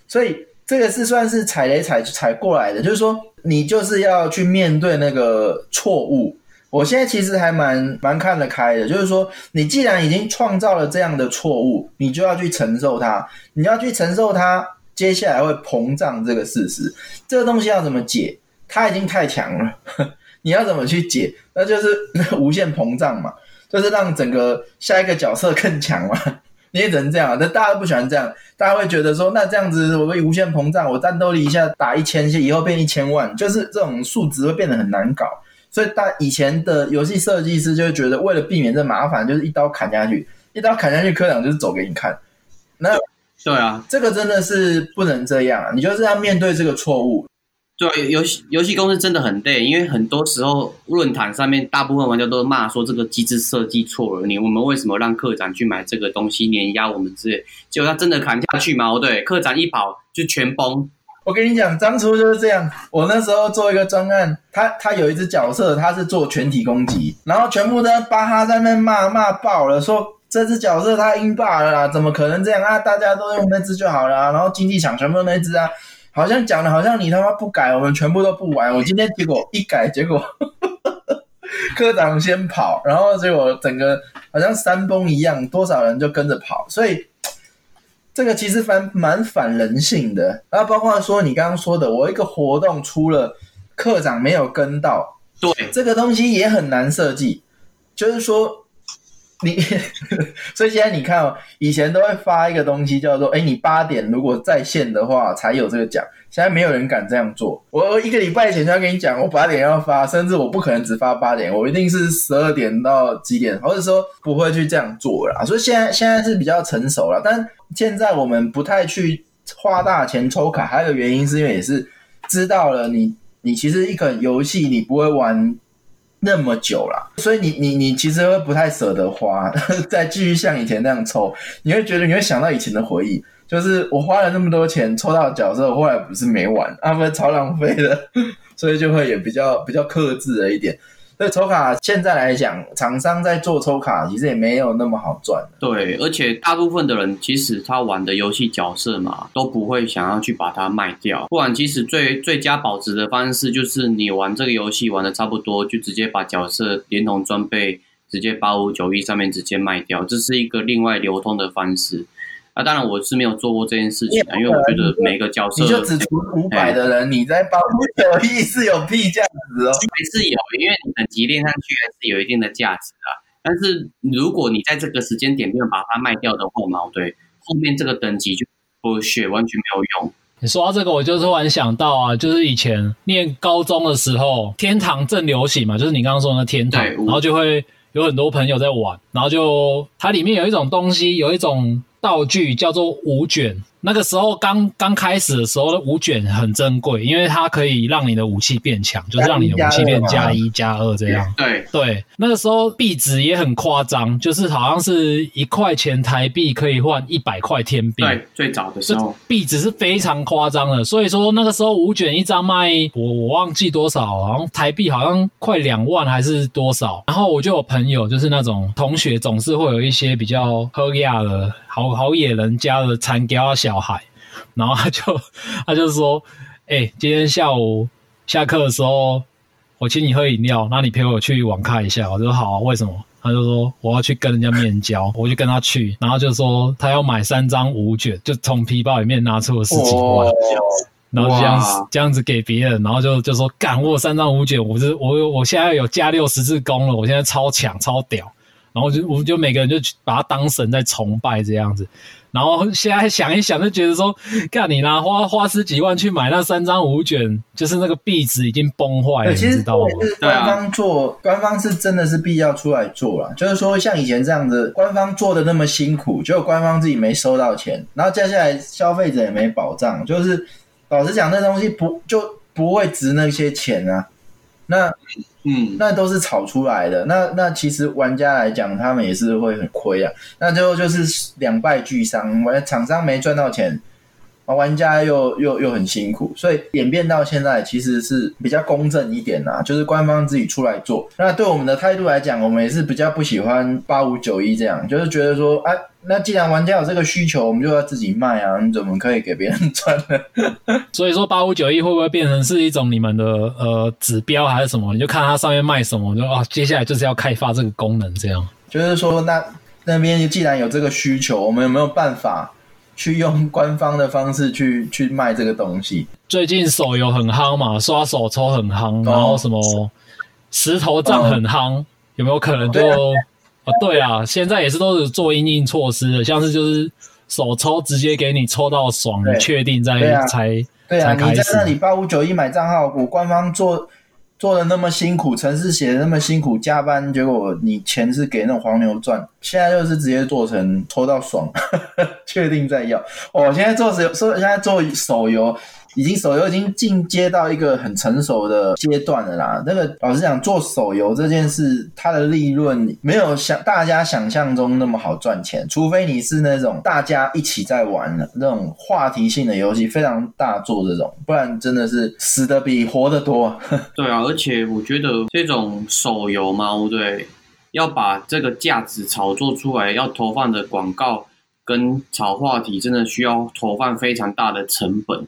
所以这个是算是踩雷踩踩过来的，就是说你就是要去面对那个错误。我现在其实还蛮蛮看得开的，就是说你既然已经创造了这样的错误，你就要去承受它，你要去承受它接下来会膨胀这个事实。这个东西要怎么解？它已经太强了，你要怎么去解？那就是无限膨胀嘛，就是让整个下一个角色更强嘛。你也只能这样，但大家都不喜欢这样。大家会觉得说，那这样子我可以无限膨胀，我战斗力一下打一千，以后变一千万，就是这种数值会变得很难搞。所以大以前的游戏设计师就会觉得，为了避免这麻烦，就是一刀砍下去，一刀砍下去，科长就是走给你看。那对啊，这个真的是不能这样啊，你就是要面对这个错误。对，游戏游戏公司真的很累，因为很多时候论坛上面大部分玩家都骂说这个机制设计错了，你我们为什么让客长去买这个东西碾压我们之类？结果他真的砍下去吗？对，客长一跑就全崩。我跟你讲，当初就是这样。我那时候做一个专案，他他有一只角色，他是做全体攻击，然后全部都巴哈在那骂骂爆了，说这只角色他阴霸了啦，怎么可能这样啊？大家都用那只就好了，然后竞技场全部都那只啊。好像讲的好像你他妈不改，我们全部都不玩。我今天结果一改，结果 科长先跑，然后结果整个好像山崩一样，多少人就跟着跑。所以这个其实反蛮反人性的。然后包括说你刚刚说的，我一个活动出了，科长没有跟到，对，这个东西也很难设计，就是说。你 所以现在你看哦，以前都会发一个东西叫做，哎，你八点如果在线的话才有这个奖。现在没有人敢这样做。我一个礼拜前就要跟你讲，我八点要发，甚至我不可能只发八点，我一定是十二点到几点，或者说不会去这样做啦。所以现在现在是比较成熟了，但现在我们不太去花大钱抽卡，还有个原因是因为也是知道了你你其实一款游戏你不会玩那么久了，所以你你你其实会不太舍得花，再继续像以前那样抽，你会觉得你会想到以前的回忆，就是我花了那么多钱抽到角色，后来不是没玩，啊不是超浪费的，所以就会也比较比较克制了一点。所以抽卡现在来讲，厂商在做抽卡，其实也没有那么好赚。对，而且大部分的人其实他玩的游戏角色嘛，都不会想要去把它卖掉。不然，其实最最佳保值的方式就是你玩这个游戏玩的差不多，就直接把角色连同装备直接八五九一上面直接卖掉，这是一个另外流通的方式。那、啊、当然我是没有做过这件事情的，因为我觉得每个角色你就只出五百的人，你在八五九一是有屁价值哦，还是有，因为你等级练上去还是有一定的价值啊。但是如果你在这个时间点没有把它卖掉的话嘛，对，后面这个等级就不血完全没有用。你说到这个，我就突然想到啊，就是以前念高中的时候，天堂正流行嘛，就是你刚刚说的那天堂，然后就会有很多朋友在玩，然后就它里面有一种东西，有一种。道具叫做五卷，那个时候刚刚开始的时候的五卷很珍贵，因为它可以让你的武器变强，就是让你的武器变加一加二这样。对对，那个时候币值也很夸张，就是好像是一块钱台币可以换一百块天币。对，最早的时候币值是非常夸张的，所以说那个时候五卷一张卖我我忘记多少，好像台币好像快两万还是多少。然后我就有朋友，就是那种同学，总是会有一些比较喝亚的。好好野人家的残雕小孩，然后他就他就说：“哎、欸，今天下午下课的时候，我请你喝饮料，那你陪我去网咖一下。”我就说：“好啊，为什么？”他就说：“我要去跟人家面交。”我就跟他去，然后就说他要买三张五卷，就从皮包里面拿出了十几万，然后这样子这样子给别人，然后就就说：“干，我有三张五卷，我是我我现在有加六十字弓了，我现在超强超屌。”然后就我们就每个人就把他当神在崇拜这样子，然后现在想一想就觉得说，看你啦花花十几万去买那三张五卷，就是那个壁纸已经崩坏了，你知道吗？官方做，啊、官方是真的是必要出来做了，就是说像以前这样子，官方做的那么辛苦，结果官方自己没收到钱，然后接下来消费者也没保障，就是老实讲，那东西不就不会值那些钱啊？那。嗯，那都是炒出来的。那那其实玩家来讲，他们也是会很亏啊。那最后就是两败俱伤，玩厂商没赚到钱，玩家又又又很辛苦。所以演变到现在，其实是比较公正一点啦，就是官方自己出来做。那对我们的态度来讲，我们也是比较不喜欢八五九一这样，就是觉得说，哎。那既然玩家有这个需求，我们就要自己卖啊！你怎么可以给别人赚呢？所以说八五九一会不会变成是一种你们的呃指标还是什么？你就看它上面卖什么，就啊，接下来就是要开发这个功能，这样。就是说，那那边既然有这个需求，我们有没有办法去用官方的方式去 去卖这个东西？最近手游很夯嘛，刷手抽很夯，然后什么石头账很夯，哦、有没有可能就？哦，对啊，现在也是都是做因应措施的，像是就是手抽直接给你抽到爽，你确定再对、啊、才对啊，才开始。你在那里八五九一买账号，我官方做做的那么辛苦，城市写的那么辛苦，加班，结果你钱是给那种黄牛赚，现在就是直接做成抽到爽，确定再要。我，现在做手说现在做手游。已经手游已经进阶到一个很成熟的阶段了啦。那个老实讲，做手游这件事，它的利润没有想大家想象中那么好赚钱，除非你是那种大家一起在玩的那种话题性的游戏，非常大做这种，不然真的是死的比活的多。对啊，而且我觉得这种手游嘛，对，要把这个价值炒作出来，要投放的广告跟炒话题，真的需要投放非常大的成本。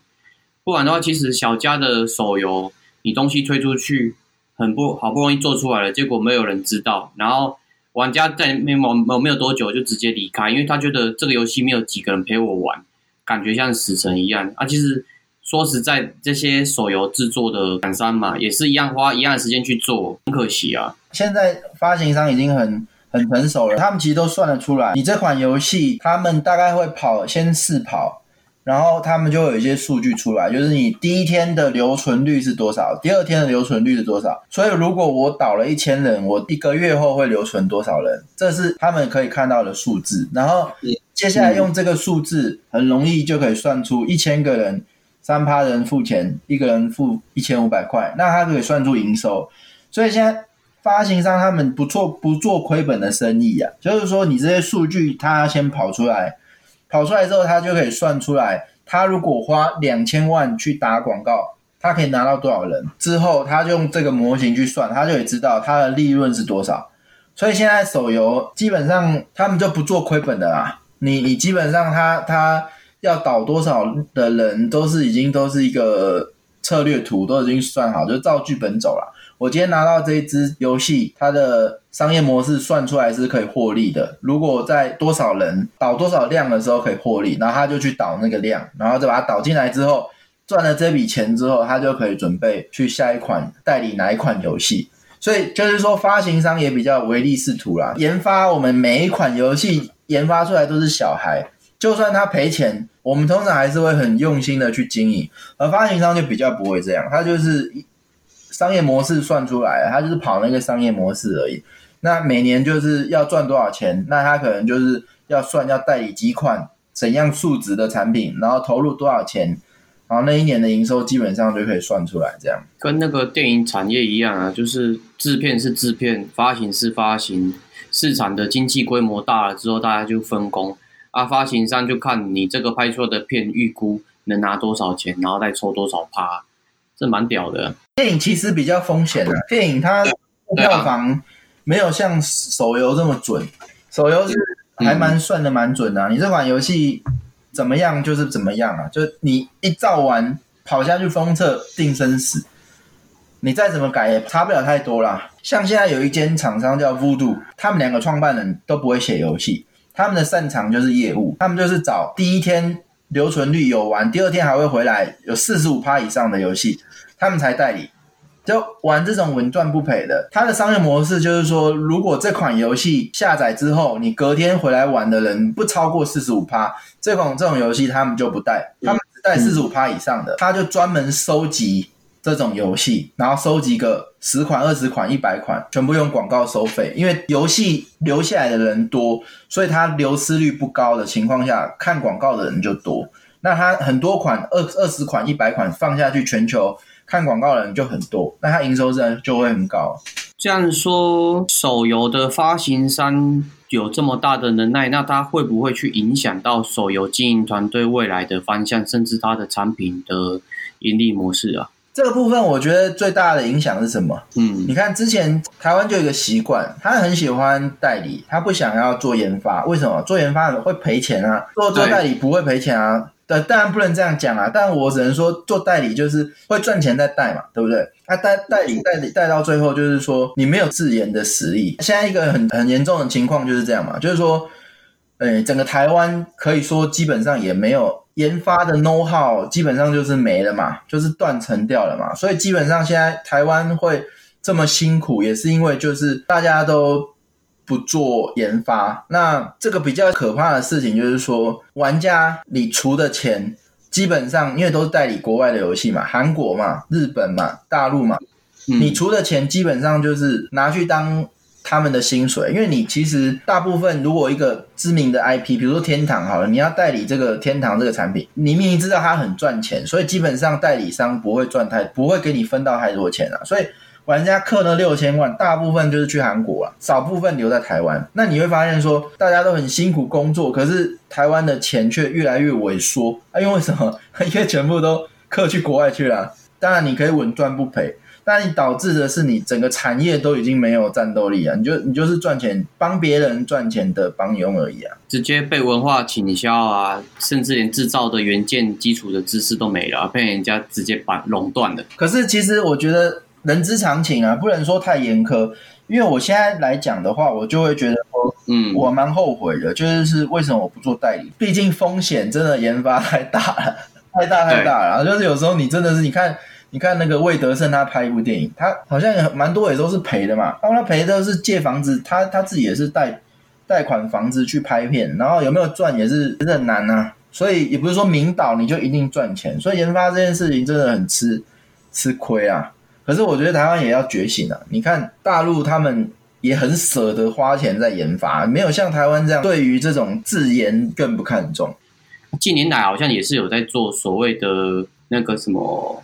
不然的话，其实小家的手游，你东西推出去很不好不容易做出来了，结果没有人知道，然后玩家在没没没有多久就直接离开，因为他觉得这个游戏没有几个人陪我玩，感觉像死神一样啊。其实说实在，这些手游制作的厂商嘛，也是一样花一样的时间去做，很可惜啊。现在发行商已经很很成熟了，他们其实都算得出来，你这款游戏他们大概会跑先试跑。然后他们就有一些数据出来，就是你第一天的留存率是多少，第二天的留存率是多少。所以如果我导了一千人，我一个月后会留存多少人，这是他们可以看到的数字。然后接下来用这个数字，很容易就可以算出一千个人，三趴人付钱，一个人付一千五百块，那他可以算出营收。所以现在发行商他们不做不做亏本的生意啊，就是说你这些数据他先跑出来，跑出来之后他就可以算出来，他如果花两千万去打广告，他可以拿到多少人，之后他就用这个模型去算，他就可以知道他的利润是多少。所以现在手游基本上他们就不做亏本的啦，你你基本上他他要导多少的人都是已经都是一个策略图，都已经算好，就照剧本走了。我今天拿到这一支游戏，它的商业模式算出来是可以获利的。如果在多少人导多少量的时候可以获利，然后他就去导那个量，然后再把它导进来之后，赚了这笔钱之后，他就可以准备去下一款代理哪一款游戏。所以就是说，发行商也比较唯利是图啦。研发我们每一款游戏研发出来都是小孩，就算他赔钱，我们通常还是会很用心的去经营。而发行商就比较不会这样，他就是商业模式算出来，他就是跑那个商业模式而已。那每年就是要赚多少钱，那他可能就是要算要代理几款怎样数值的产品，然后投入多少钱。然后那一年的营收基本上就可以算出来，这样跟那个电影产业一样啊，就是制片是制片，发行是发行，市场的经济规模大了之后，大家就分工啊，发行商就看你这个拍出的片预估能拿多少钱，然后再抽多少趴，这蛮屌的。电影其实比较风险的，电影它票房没有像手游这么准，手游是还蛮算的蛮准的啊，你这款游戏。怎么样就是怎么样啊！就你一造完跑下去封测定生死，你再怎么改也差不了太多啦。像现在有一间厂商叫 Voodoo，他们两个创办人都不会写游戏，他们的擅长就是业务，他们就是找第一天留存率有玩，第二天还会回来有四十五趴以上的游戏，他们才代理。就玩这种稳赚不赔的，它的商业模式就是说，如果这款游戏下载之后，你隔天回来玩的人不超过四十五趴，这种这种游戏他们就不带，他们只带四十五趴以上的，他就专门收集这种游戏，然后收集个十款、二十款、一百款，全部用广告收费，因为游戏留下来的人多，所以它流失率不高的情况下，看广告的人就多。那它很多款二二十款、一百款放下去，全球。看广告的人就很多，那它营收自然就会很高。这样说，手游的发行商有这么大的能耐，那他会不会去影响到手游经营团队未来的方向，甚至他的产品的盈利模式啊？这个部分我觉得最大的影响是什么？嗯，你看之前台湾就有一个习惯，他很喜欢代理，他不想要做研发。为什么？做研发会赔钱啊，做做代理不会赔钱啊。对，当然不能这样讲啊，但我只能说做代理就是会赚钱再带嘛，对不对？他、啊、代代理代理带到最后就是说你没有自研的实力。现在一个很很严重的情况就是这样嘛，就是说，呃，整个台湾可以说基本上也没有研发的 know how，基本上就是没了嘛，就是断层掉了嘛。所以基本上现在台湾会这么辛苦，也是因为就是大家都。不做研发，那这个比较可怕的事情就是说，玩家你除的钱基本上因为都是代理国外的游戏嘛，韩国嘛、日本嘛、大陆嘛，嗯、你除的钱基本上就是拿去当他们的薪水，因为你其实大部分如果一个知名的 IP，比如说天堂好了，你要代理这个天堂这个产品，你明明知道它很赚钱，所以基本上代理商不会赚太，不会给你分到太多钱啊，所以。玩家氪了六千万，大部分就是去韩国了，少部分留在台湾。那你会发现说，大家都很辛苦工作，可是台湾的钱却越来越萎缩。啊，因为什么？因为全部都氪去国外去了。当然你可以稳赚不赔，但你导致的是你整个产业都已经没有战斗力了。你就你就是赚钱帮别人赚钱的帮佣而已啊，直接被文化倾销啊，甚至连制造的元件基础的知识都没了，被人家直接把垄断了。可是其实我觉得。人之常情啊，不能说太严苛。因为我现在来讲的话，我就会觉得说，嗯，我蛮后悔的，就是是为什么我不做代理？毕竟风险真的研发太大了，太大太大了。然后就是有时候你真的是，你看，你看那个魏德胜他拍一部电影，他好像也蛮多也都是赔的嘛。然后他赔的是借房子，他他自己也是贷贷款房子去拍片，然后有没有赚也是真的难啊。所以也不是说明导你就一定赚钱，所以研发这件事情真的很吃吃亏啊。可是我觉得台湾也要觉醒啊！你看大陆他们也很舍得花钱在研发，没有像台湾这样对于这种自研更不看重。近年来好像也是有在做所谓的那个什么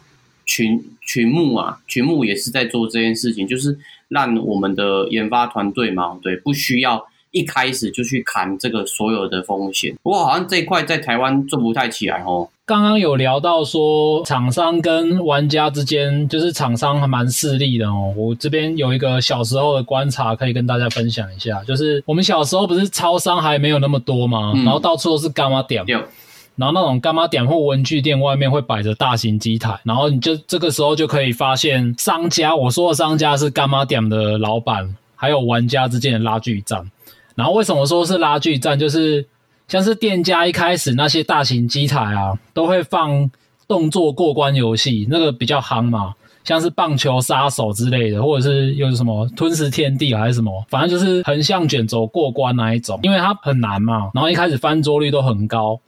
群群牧啊，群牧也是在做这件事情，就是让我们的研发团队嘛，对，不需要一开始就去扛这个所有的风险。不过好像这一块在台湾做不太起来哦。刚刚有聊到说，厂商跟玩家之间，就是厂商还蛮势利的哦。我这边有一个小时候的观察，可以跟大家分享一下。就是我们小时候不是超商还没有那么多吗？嗯、然后到处都是柑仔店，然后那种干妈店或文具店外面会摆着大型机台，然后你就这个时候就可以发现商家，我说的商家是干妈店的老板，还有玩家之间的拉锯战。然后为什么说是拉锯战？就是。像是店家一开始那些大型机台啊，都会放动作过关游戏，那个比较夯嘛。像是棒球杀手之类的，或者是又是什么吞食天地还是什么，反正就是横向卷轴过关那一种，因为它很难嘛。然后一开始翻桌率都很高，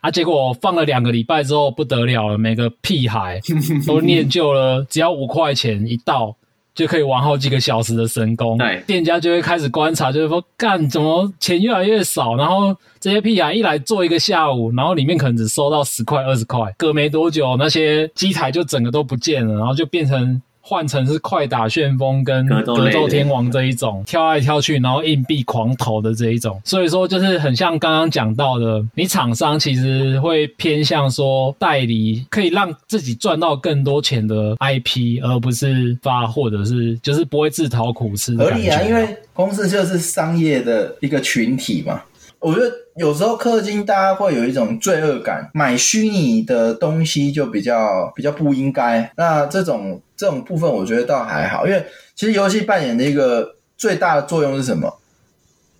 啊，结果放了两个礼拜之后不得了了，每个屁孩 都念旧了，只要五块钱一道。就可以玩好几个小时的神功，对，店家就会开始观察，就是说，干怎么钱越来越少，然后这些屁孩一来做一个下午，然后里面可能只收到十块二十块，隔没多久那些机台就整个都不见了，然后就变成。换成是快打旋风跟格斗天王这一种跳来跳去，然后硬币狂投的这一种，所以说就是很像刚刚讲到的，你厂商其实会偏向说代理可以让自己赚到更多钱的 IP，而不是发或者是就是不会自讨苦吃的。合理啊，因为公司就是商业的一个群体嘛。我觉得有时候氪金大家会有一种罪恶感，买虚拟的东西就比较比较不应该。那这种这种部分我觉得倒还好，因为其实游戏扮演的一个最大的作用是什么？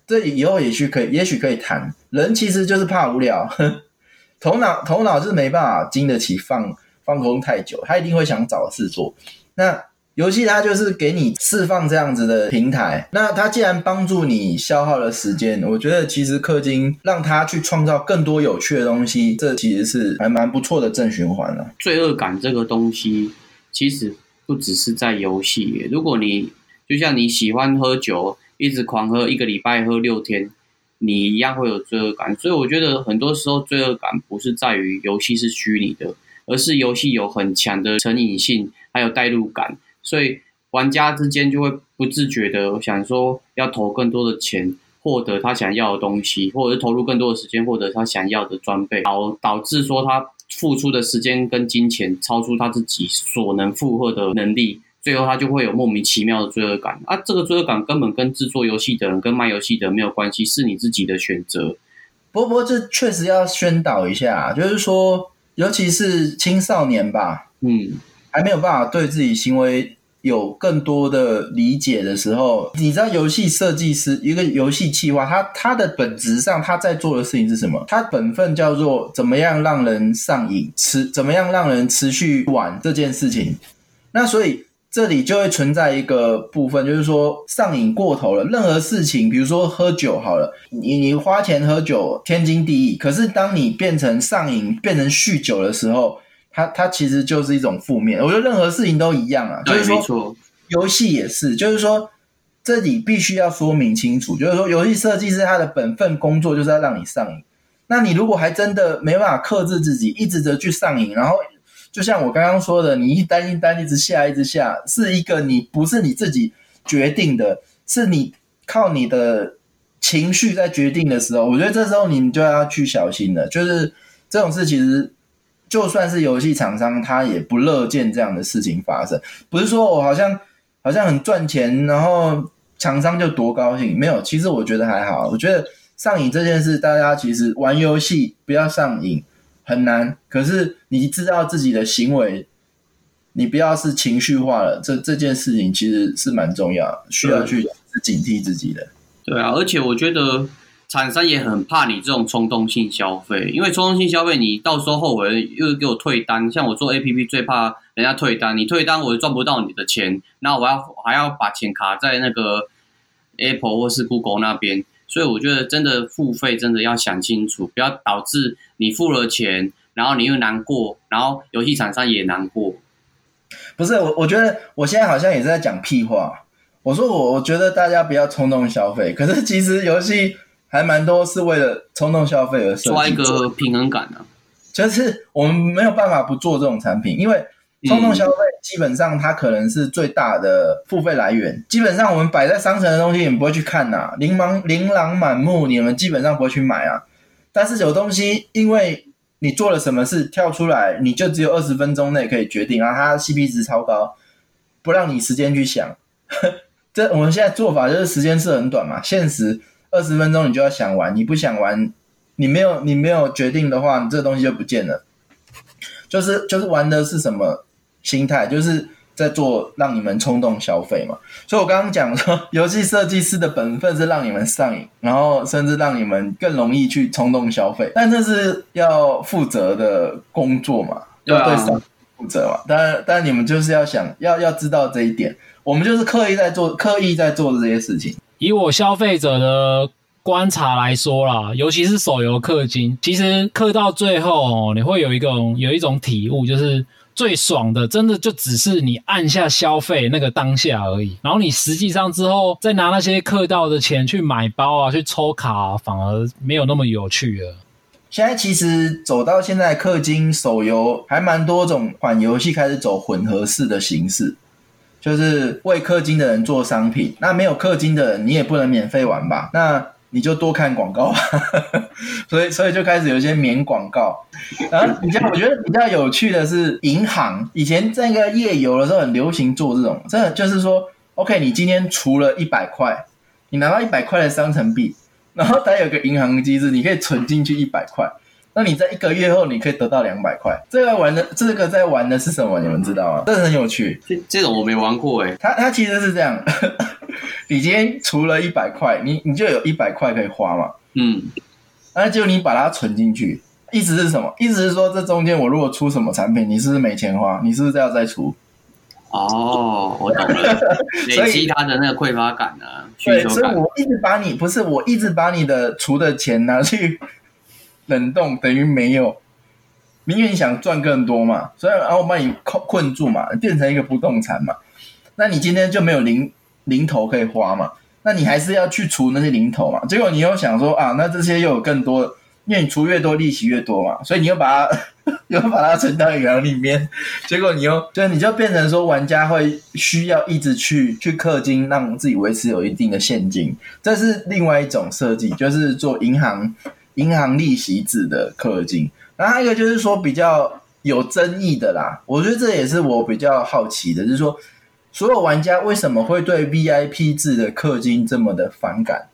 这以后也许可以，也许可以谈。人其实就是怕无聊，头脑头脑是没办法经得起放放空太久，他一定会想找事做。那游戏它就是给你释放这样子的平台，那它既然帮助你消耗了时间，我觉得其实氪金让它去创造更多有趣的东西，这其实是还蛮不错的正循环了。罪恶感这个东西其实不只是在游戏，如果你就像你喜欢喝酒，一直狂喝，一个礼拜喝六天，你一样会有罪恶感。所以我觉得很多时候罪恶感不是在于游戏是虚拟的，而是游戏有很强的成瘾性，还有代入感。所以玩家之间就会不自觉的想说要投更多的钱，获得他想要的东西，或者是投入更多的时间，获得他想要的装备，导导致说他付出的时间跟金钱超出他自己所能负荷的能力，最后他就会有莫名其妙的罪恶感啊！这个罪恶感根本跟制作游戏的人跟卖游戏的人没有关系，是你自己的选择。不过，不过这确实要宣导一下，就是说，尤其是青少年吧，嗯，还没有办法对自己行为。有更多的理解的时候，你知道游戏设计师一个游戏企划，他他的本质上他在做的事情是什么？他本分叫做怎么样让人上瘾，持怎么样让人持续玩这件事情。那所以这里就会存在一个部分，就是说上瘾过头了。任何事情，比如说喝酒好了，你你花钱喝酒天经地义，可是当你变成上瘾、变成酗酒的时候。它它其实就是一种负面，我觉得任何事情都一样啊，就是说，游戏也是，就是说，这里必须要说明清楚，就是说，游戏设计师他的本分工作就是要让你上瘾，那你如果还真的没办法克制自己，一直的去上瘾，然后就像我刚刚说的，你一单一单一直下一直下，是一个你不是你自己决定的，是你靠你的情绪在决定的时候，我觉得这时候你就要去小心了，就是这种事其实。就算是游戏厂商，他也不乐见这样的事情发生。不是说我好像好像很赚钱，然后厂商就多高兴。没有，其实我觉得还好。我觉得上瘾这件事，大家其实玩游戏不要上瘾很难。可是你知道自己的行为，你不要是情绪化了。这这件事情其实是蛮重要，需要去警惕自己的。对啊，而且我觉得。厂商也很怕你这种冲动性消费，因为冲动性消费，你到时候后悔又给我退单。像我做 APP 最怕人家退单，你退单我就赚不到你的钱，那我要还要把钱卡在那个 Apple 或是 Google 那边，所以我觉得真的付费真的要想清楚，不要导致你付了钱，然后你又难过，然后游戏厂商也难过。不是我，我觉得我现在好像也是在讲屁话。我说我我觉得大家不要冲动消费，可是其实游戏。还蛮多是为了冲动消费而设计，抓一个平衡感啊，就是我们没有办法不做这种产品，因为冲动消费基本上它可能是最大的付费来源。基本上我们摆在商城的东西，你们不会去看呐，琳琅琳琅满目，你们基本上不会去买啊。但是有东西，因为你做了什么事跳出来，你就只有二十分钟内可以决定啊，它 CP 值超高，不让你时间去想。这我们现在做法就是时间是很短嘛，限时二十分钟你就要想完，你不想完，你没有你没有决定的话，你这个东西就不见了。就是就是玩的是什么？心态就是在做让你们冲动消费嘛，所以我刚刚讲说，游戏设计师的本分是让你们上瘾，然后甚至让你们更容易去冲动消费，但这是要负责的工作嘛，要对上负责嘛。但但你们就是要想要要知道这一点，我们就是刻意在做刻意在做的这些事情。以我消费者的观察来说啦，尤其是手游氪金，其实氪到最后哦，你会有一种有一种体悟，就是。最爽的，真的就只是你按下消费那个当下而已。然后你实际上之后再拿那些氪到的钱去买包啊，去抽卡，反而没有那么有趣了。现在其实走到现在，氪金手游还蛮多种款游戏开始走混合式的形式，就是为氪金的人做商品，那没有氪金的人你也不能免费玩吧？那。你就多看广告，所以所以就开始有一些免广告。然后比较我觉得比较有趣的是银行，以前在那个页游的时候很流行做这种，真的就是说，OK，你今天除了一百块，你拿到一百块的商城币，然后它有个银行机制，你可以存进去一百块。那你在一个月后，你可以得到两百块。这个玩的，这个在玩的是什么？你们知道吗？这个很有趣。这这种我没玩过诶。它它其实是这样，你今天除了一百块，你你就有一百块可以花嘛。嗯。那就你把它存进去，意思是什么？意思是说，这中间我如果出什么产品，你是不是没钱花？你是不是要再出？哦，我懂了。累积他的那个匮乏感呢、啊？对，所以我一直把你不是，我一直把你的除的钱拿去。冷冻等于没有，因为你想赚更多嘛，所以然后我把你困困住嘛，变成一个不动产嘛，那你今天就没有零零头可以花嘛，那你还是要去除那些零头嘛，结果你又想说啊，那这些又有更多，因为你除越多利息越多嘛，所以你又把它 又把它存到银行里面，结果你又就你就变成说玩家会需要一直去去氪金，让自己维持有一定的现金，这是另外一种设计，就是做银行。银行利息制的氪金，然后还有一个就是说比较有争议的啦，我觉得这也是我比较好奇的，就是说所有玩家为什么会对 VIP 制的氪金这么的反感？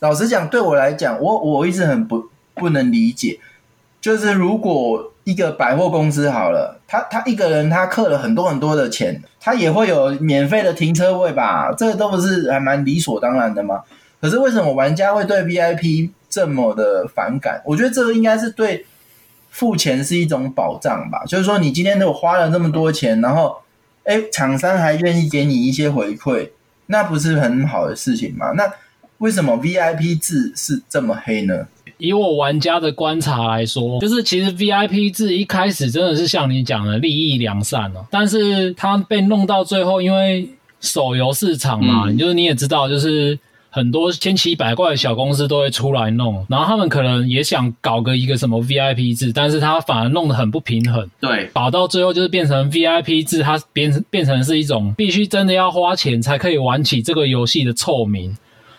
老实讲，对我来讲，我我一直很不不能理解，就是如果一个百货公司好了，他他一个人他氪了很多很多的钱，他也会有免费的停车位吧？这个都不是还蛮理所当然的吗？可是为什么玩家会对 VIP 这么的反感？我觉得这个应该是对付钱是一种保障吧。就是说，你今天如果花了那么多钱，然后，哎，厂商还愿意给你一些回馈，那不是很好的事情吗？那为什么 VIP 制是这么黑呢？以我玩家的观察来说，就是其实 VIP 制一开始真的是像你讲的利益良善哦，但是它被弄到最后，因为手游市场嘛，嗯、就是你也知道，就是。很多千奇百怪的小公司都会出来弄，然后他们可能也想搞个一个什么 VIP 制，但是他反而弄得很不平衡。对，搞到最后就是变成 VIP 制，它变成变成是一种必须真的要花钱才可以玩起这个游戏的臭名，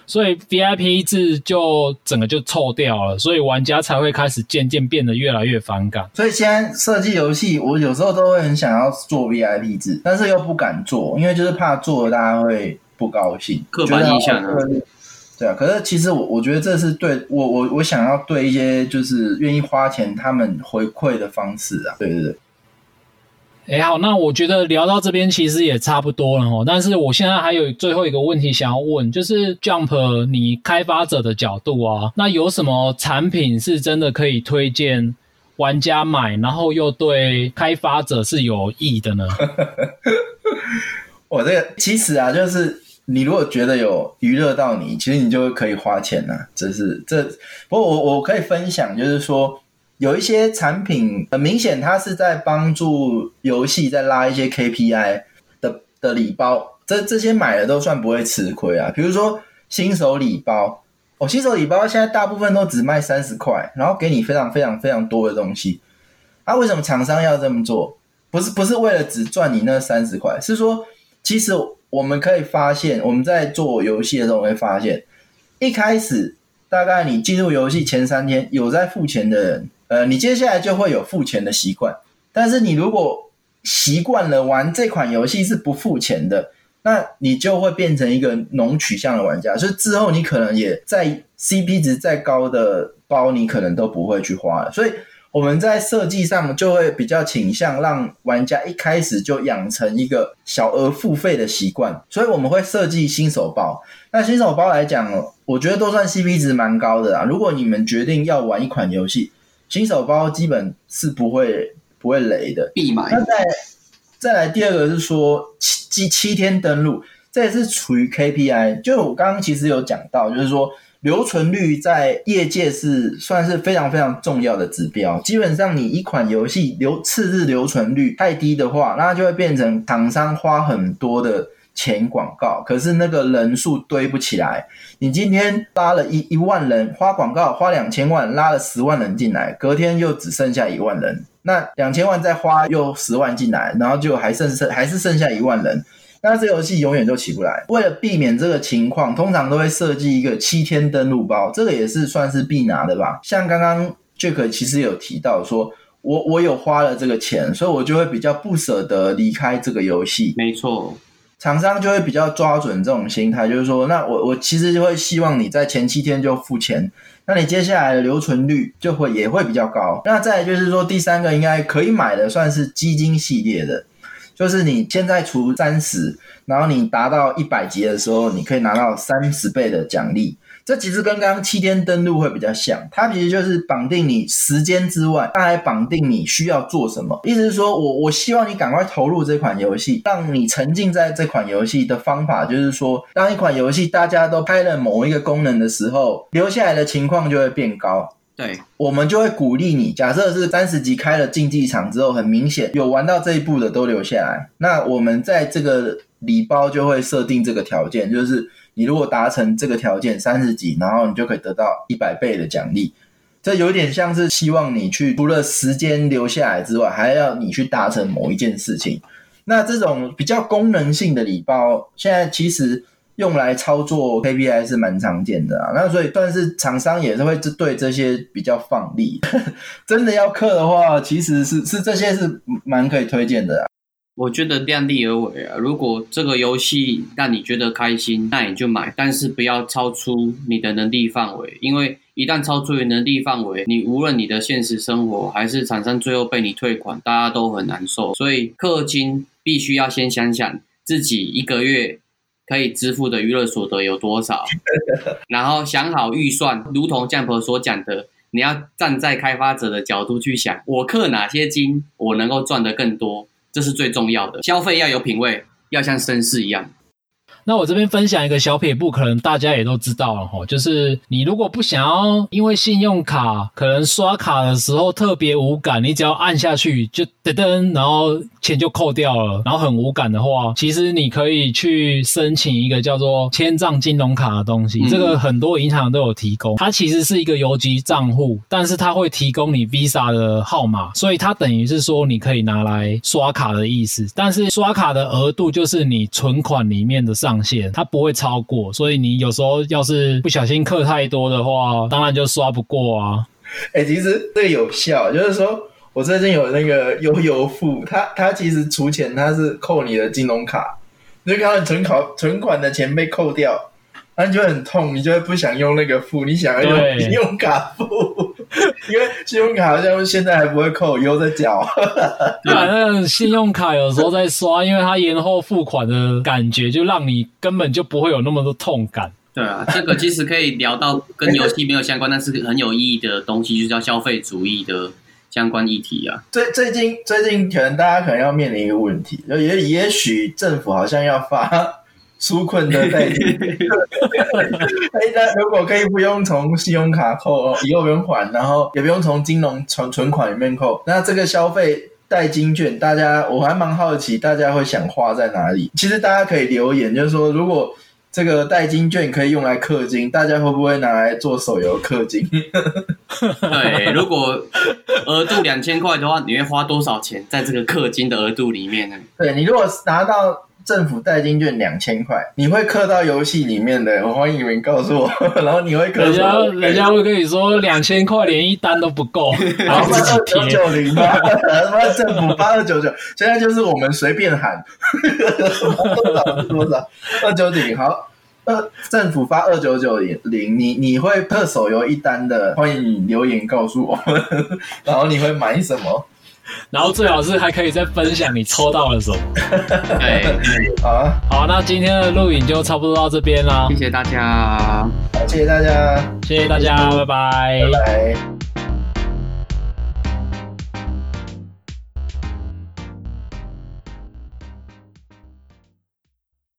所以 VIP 制就整个就臭掉了，所以玩家才会开始渐渐变得越来越反感。所以现在设计游戏，我有时候都会很想要做 VIP 制，但是又不敢做，因为就是怕做了大家会。不高兴，刻板印象啊，对啊。可是其实我我觉得这是对我我我想要对一些就是愿意花钱他们回馈的方式啊，对对对。哎，好，那我觉得聊到这边其实也差不多了哦。但是我现在还有最后一个问题想要问，就是 Jump 你开发者的角度啊，那有什么产品是真的可以推荐玩家买，然后又对开发者是有益的呢？我这个其实啊，就是你如果觉得有娱乐到你，其实你就可以花钱呐、啊。这是这，不过我我可以分享，就是说有一些产品很明显，它是在帮助游戏在拉一些 KPI 的的礼包，这这些买了都算不会吃亏啊。比如说新手礼包，哦，新手礼包现在大部分都只卖三十块，然后给你非常非常非常多的东西。啊，为什么厂商要这么做？不是不是为了只赚你那三十块，是说其实我们可以发现，我们在做游戏的时候会发现，一开始大概你进入游戏前三天有在付钱的人，呃，你接下来就会有付钱的习惯。但是你如果习惯了玩这款游戏是不付钱的，那你就会变成一个农取向的玩家，所以之后你可能也在 CP 值再高的包，你可能都不会去花了。所以。我们在设计上就会比较倾向让玩家一开始就养成一个小额付费的习惯，所以我们会设计新手包。那新手包来讲，我觉得都算 CP 值蛮高的啦。如果你们决定要玩一款游戏，新手包基本是不会不会雷的，必买。那再再来第二个是说七七天登录，这也是处于 KPI。就我刚刚其实有讲到，就是说。留存率在业界是算是非常非常重要的指标。基本上，你一款游戏留次日留存率太低的话，那就会变成厂商花很多的钱广告，可是那个人数堆不起来。你今天拉了一一万人，花广告花两千万，拉了十万人进来，隔天又只剩下一万人，那两千万再花又十万进来，然后就还剩剩还是剩下一万人。那这游戏永远都起不来。为了避免这个情况，通常都会设计一个七天登录包，这个也是算是必拿的吧。像刚刚 Jack 其实有提到说，我我有花了这个钱，所以我就会比较不舍得离开这个游戏。没错，厂商就会比较抓准这种心态，就是说，那我我其实就会希望你在前七天就付钱，那你接下来的留存率就会也会比较高。那再来就是说，第三个应该可以买的算是基金系列的。就是你现在除三十，然后你达到一百级的时候，你可以拿到三十倍的奖励。这其实跟刚刚七天登录会比较像，它其实就是绑定你时间之外，它还绑定你需要做什么。意思是说我我希望你赶快投入这款游戏，让你沉浸在这款游戏的方法，就是说，当一款游戏大家都开了某一个功能的时候，留下来的情况就会变高。对，我们就会鼓励你。假设是三十级开了竞技场之后，很明显有玩到这一步的都留下来。那我们在这个礼包就会设定这个条件，就是你如果达成这个条件三十级，然后你就可以得到一百倍的奖励。这有点像是希望你去除了时间留下来之外，还要你去达成某一件事情。那这种比较功能性的礼包，现在其实。用来操作 KPI 是蛮常见的啊，那所以但是厂商也是会对这些比较放力。真的要氪的话，其实是是这些是蛮可以推荐的啊。我觉得量力而为啊，如果这个游戏让你觉得开心，那你就买，但是不要超出你的能力范围，因为一旦超出你能力范围，你无论你的现实生活还是厂商最后被你退款，大家都很难受。所以氪金必须要先想想自己一个月。可以支付的娱乐所得有多少？然后想好预算，如同 Jump 所讲的，你要站在开发者的角度去想，我氪哪些金，我能够赚得更多，这是最重要的。消费要有品味，要像绅士一样。那我这边分享一个小撇步，可能大家也都知道了哈，就是你如果不想要因为信用卡可能刷卡的时候特别无感，你只要按下去就噔噔，然后钱就扣掉了，然后很无感的话，其实你可以去申请一个叫做千账金融卡的东西，这个很多银行都有提供。它其实是一个邮局账户，但是它会提供你 Visa 的号码，所以它等于是说你可以拿来刷卡的意思。但是刷卡的额度就是你存款里面的上限，它不会超过，所以你有时候要是不小心刻太多的话，当然就刷不过啊。哎、欸，其实这个有效，就是说我最近有那个悠游付，它它其实除钱，它是扣你的金融卡，你就看到你存款存款的钱被扣掉。那你就很痛，你就会不想用那个付，你想要用信用卡付，因为信用卡好像现在还不会扣，以后再缴。对啊，那个信用卡有时候在刷，因为它延后付款的感觉，就让你根本就不会有那么多痛感。对啊，这个其实可以聊到跟游戏没有相关，但是很有意义的东西，就叫消费主义的相关议题啊。最最近最近可能大家可能要面临一个问题，就也也许政府好像要发。纾困的代金，哎，那如果可以不用从信用卡扣，以后不用还，然后也不用从金融存存款里面扣，那这个消费代金券，大家我还蛮好奇，大家会想花在哪里？其实大家可以留言，就是说，如果这个代金券可以用来氪金，大家会不会拿来做手游氪金？对，如果额度两千块的话，你会花多少钱在这个氪金的额度里面呢？对，你如果拿到。政府代金券两千块，你会刻到游戏里面的？我欢迎你们告诉我，然后你会氪。人家人家会跟你说两千块连一单都不够，然后自己贴二九零吗？政府发二九九？现在就是我们随便喊 多少多少二九九零好，二政府发二九九零，你你会特手游一单的？欢迎你留言告诉我们，然后你会买什么？然后最好是还可以再分享你抽到了什么。对，好啊，好，那今天的录影就差不多到这边啦。谢谢大家，谢谢大家，谢谢大家，拜拜，拜拜。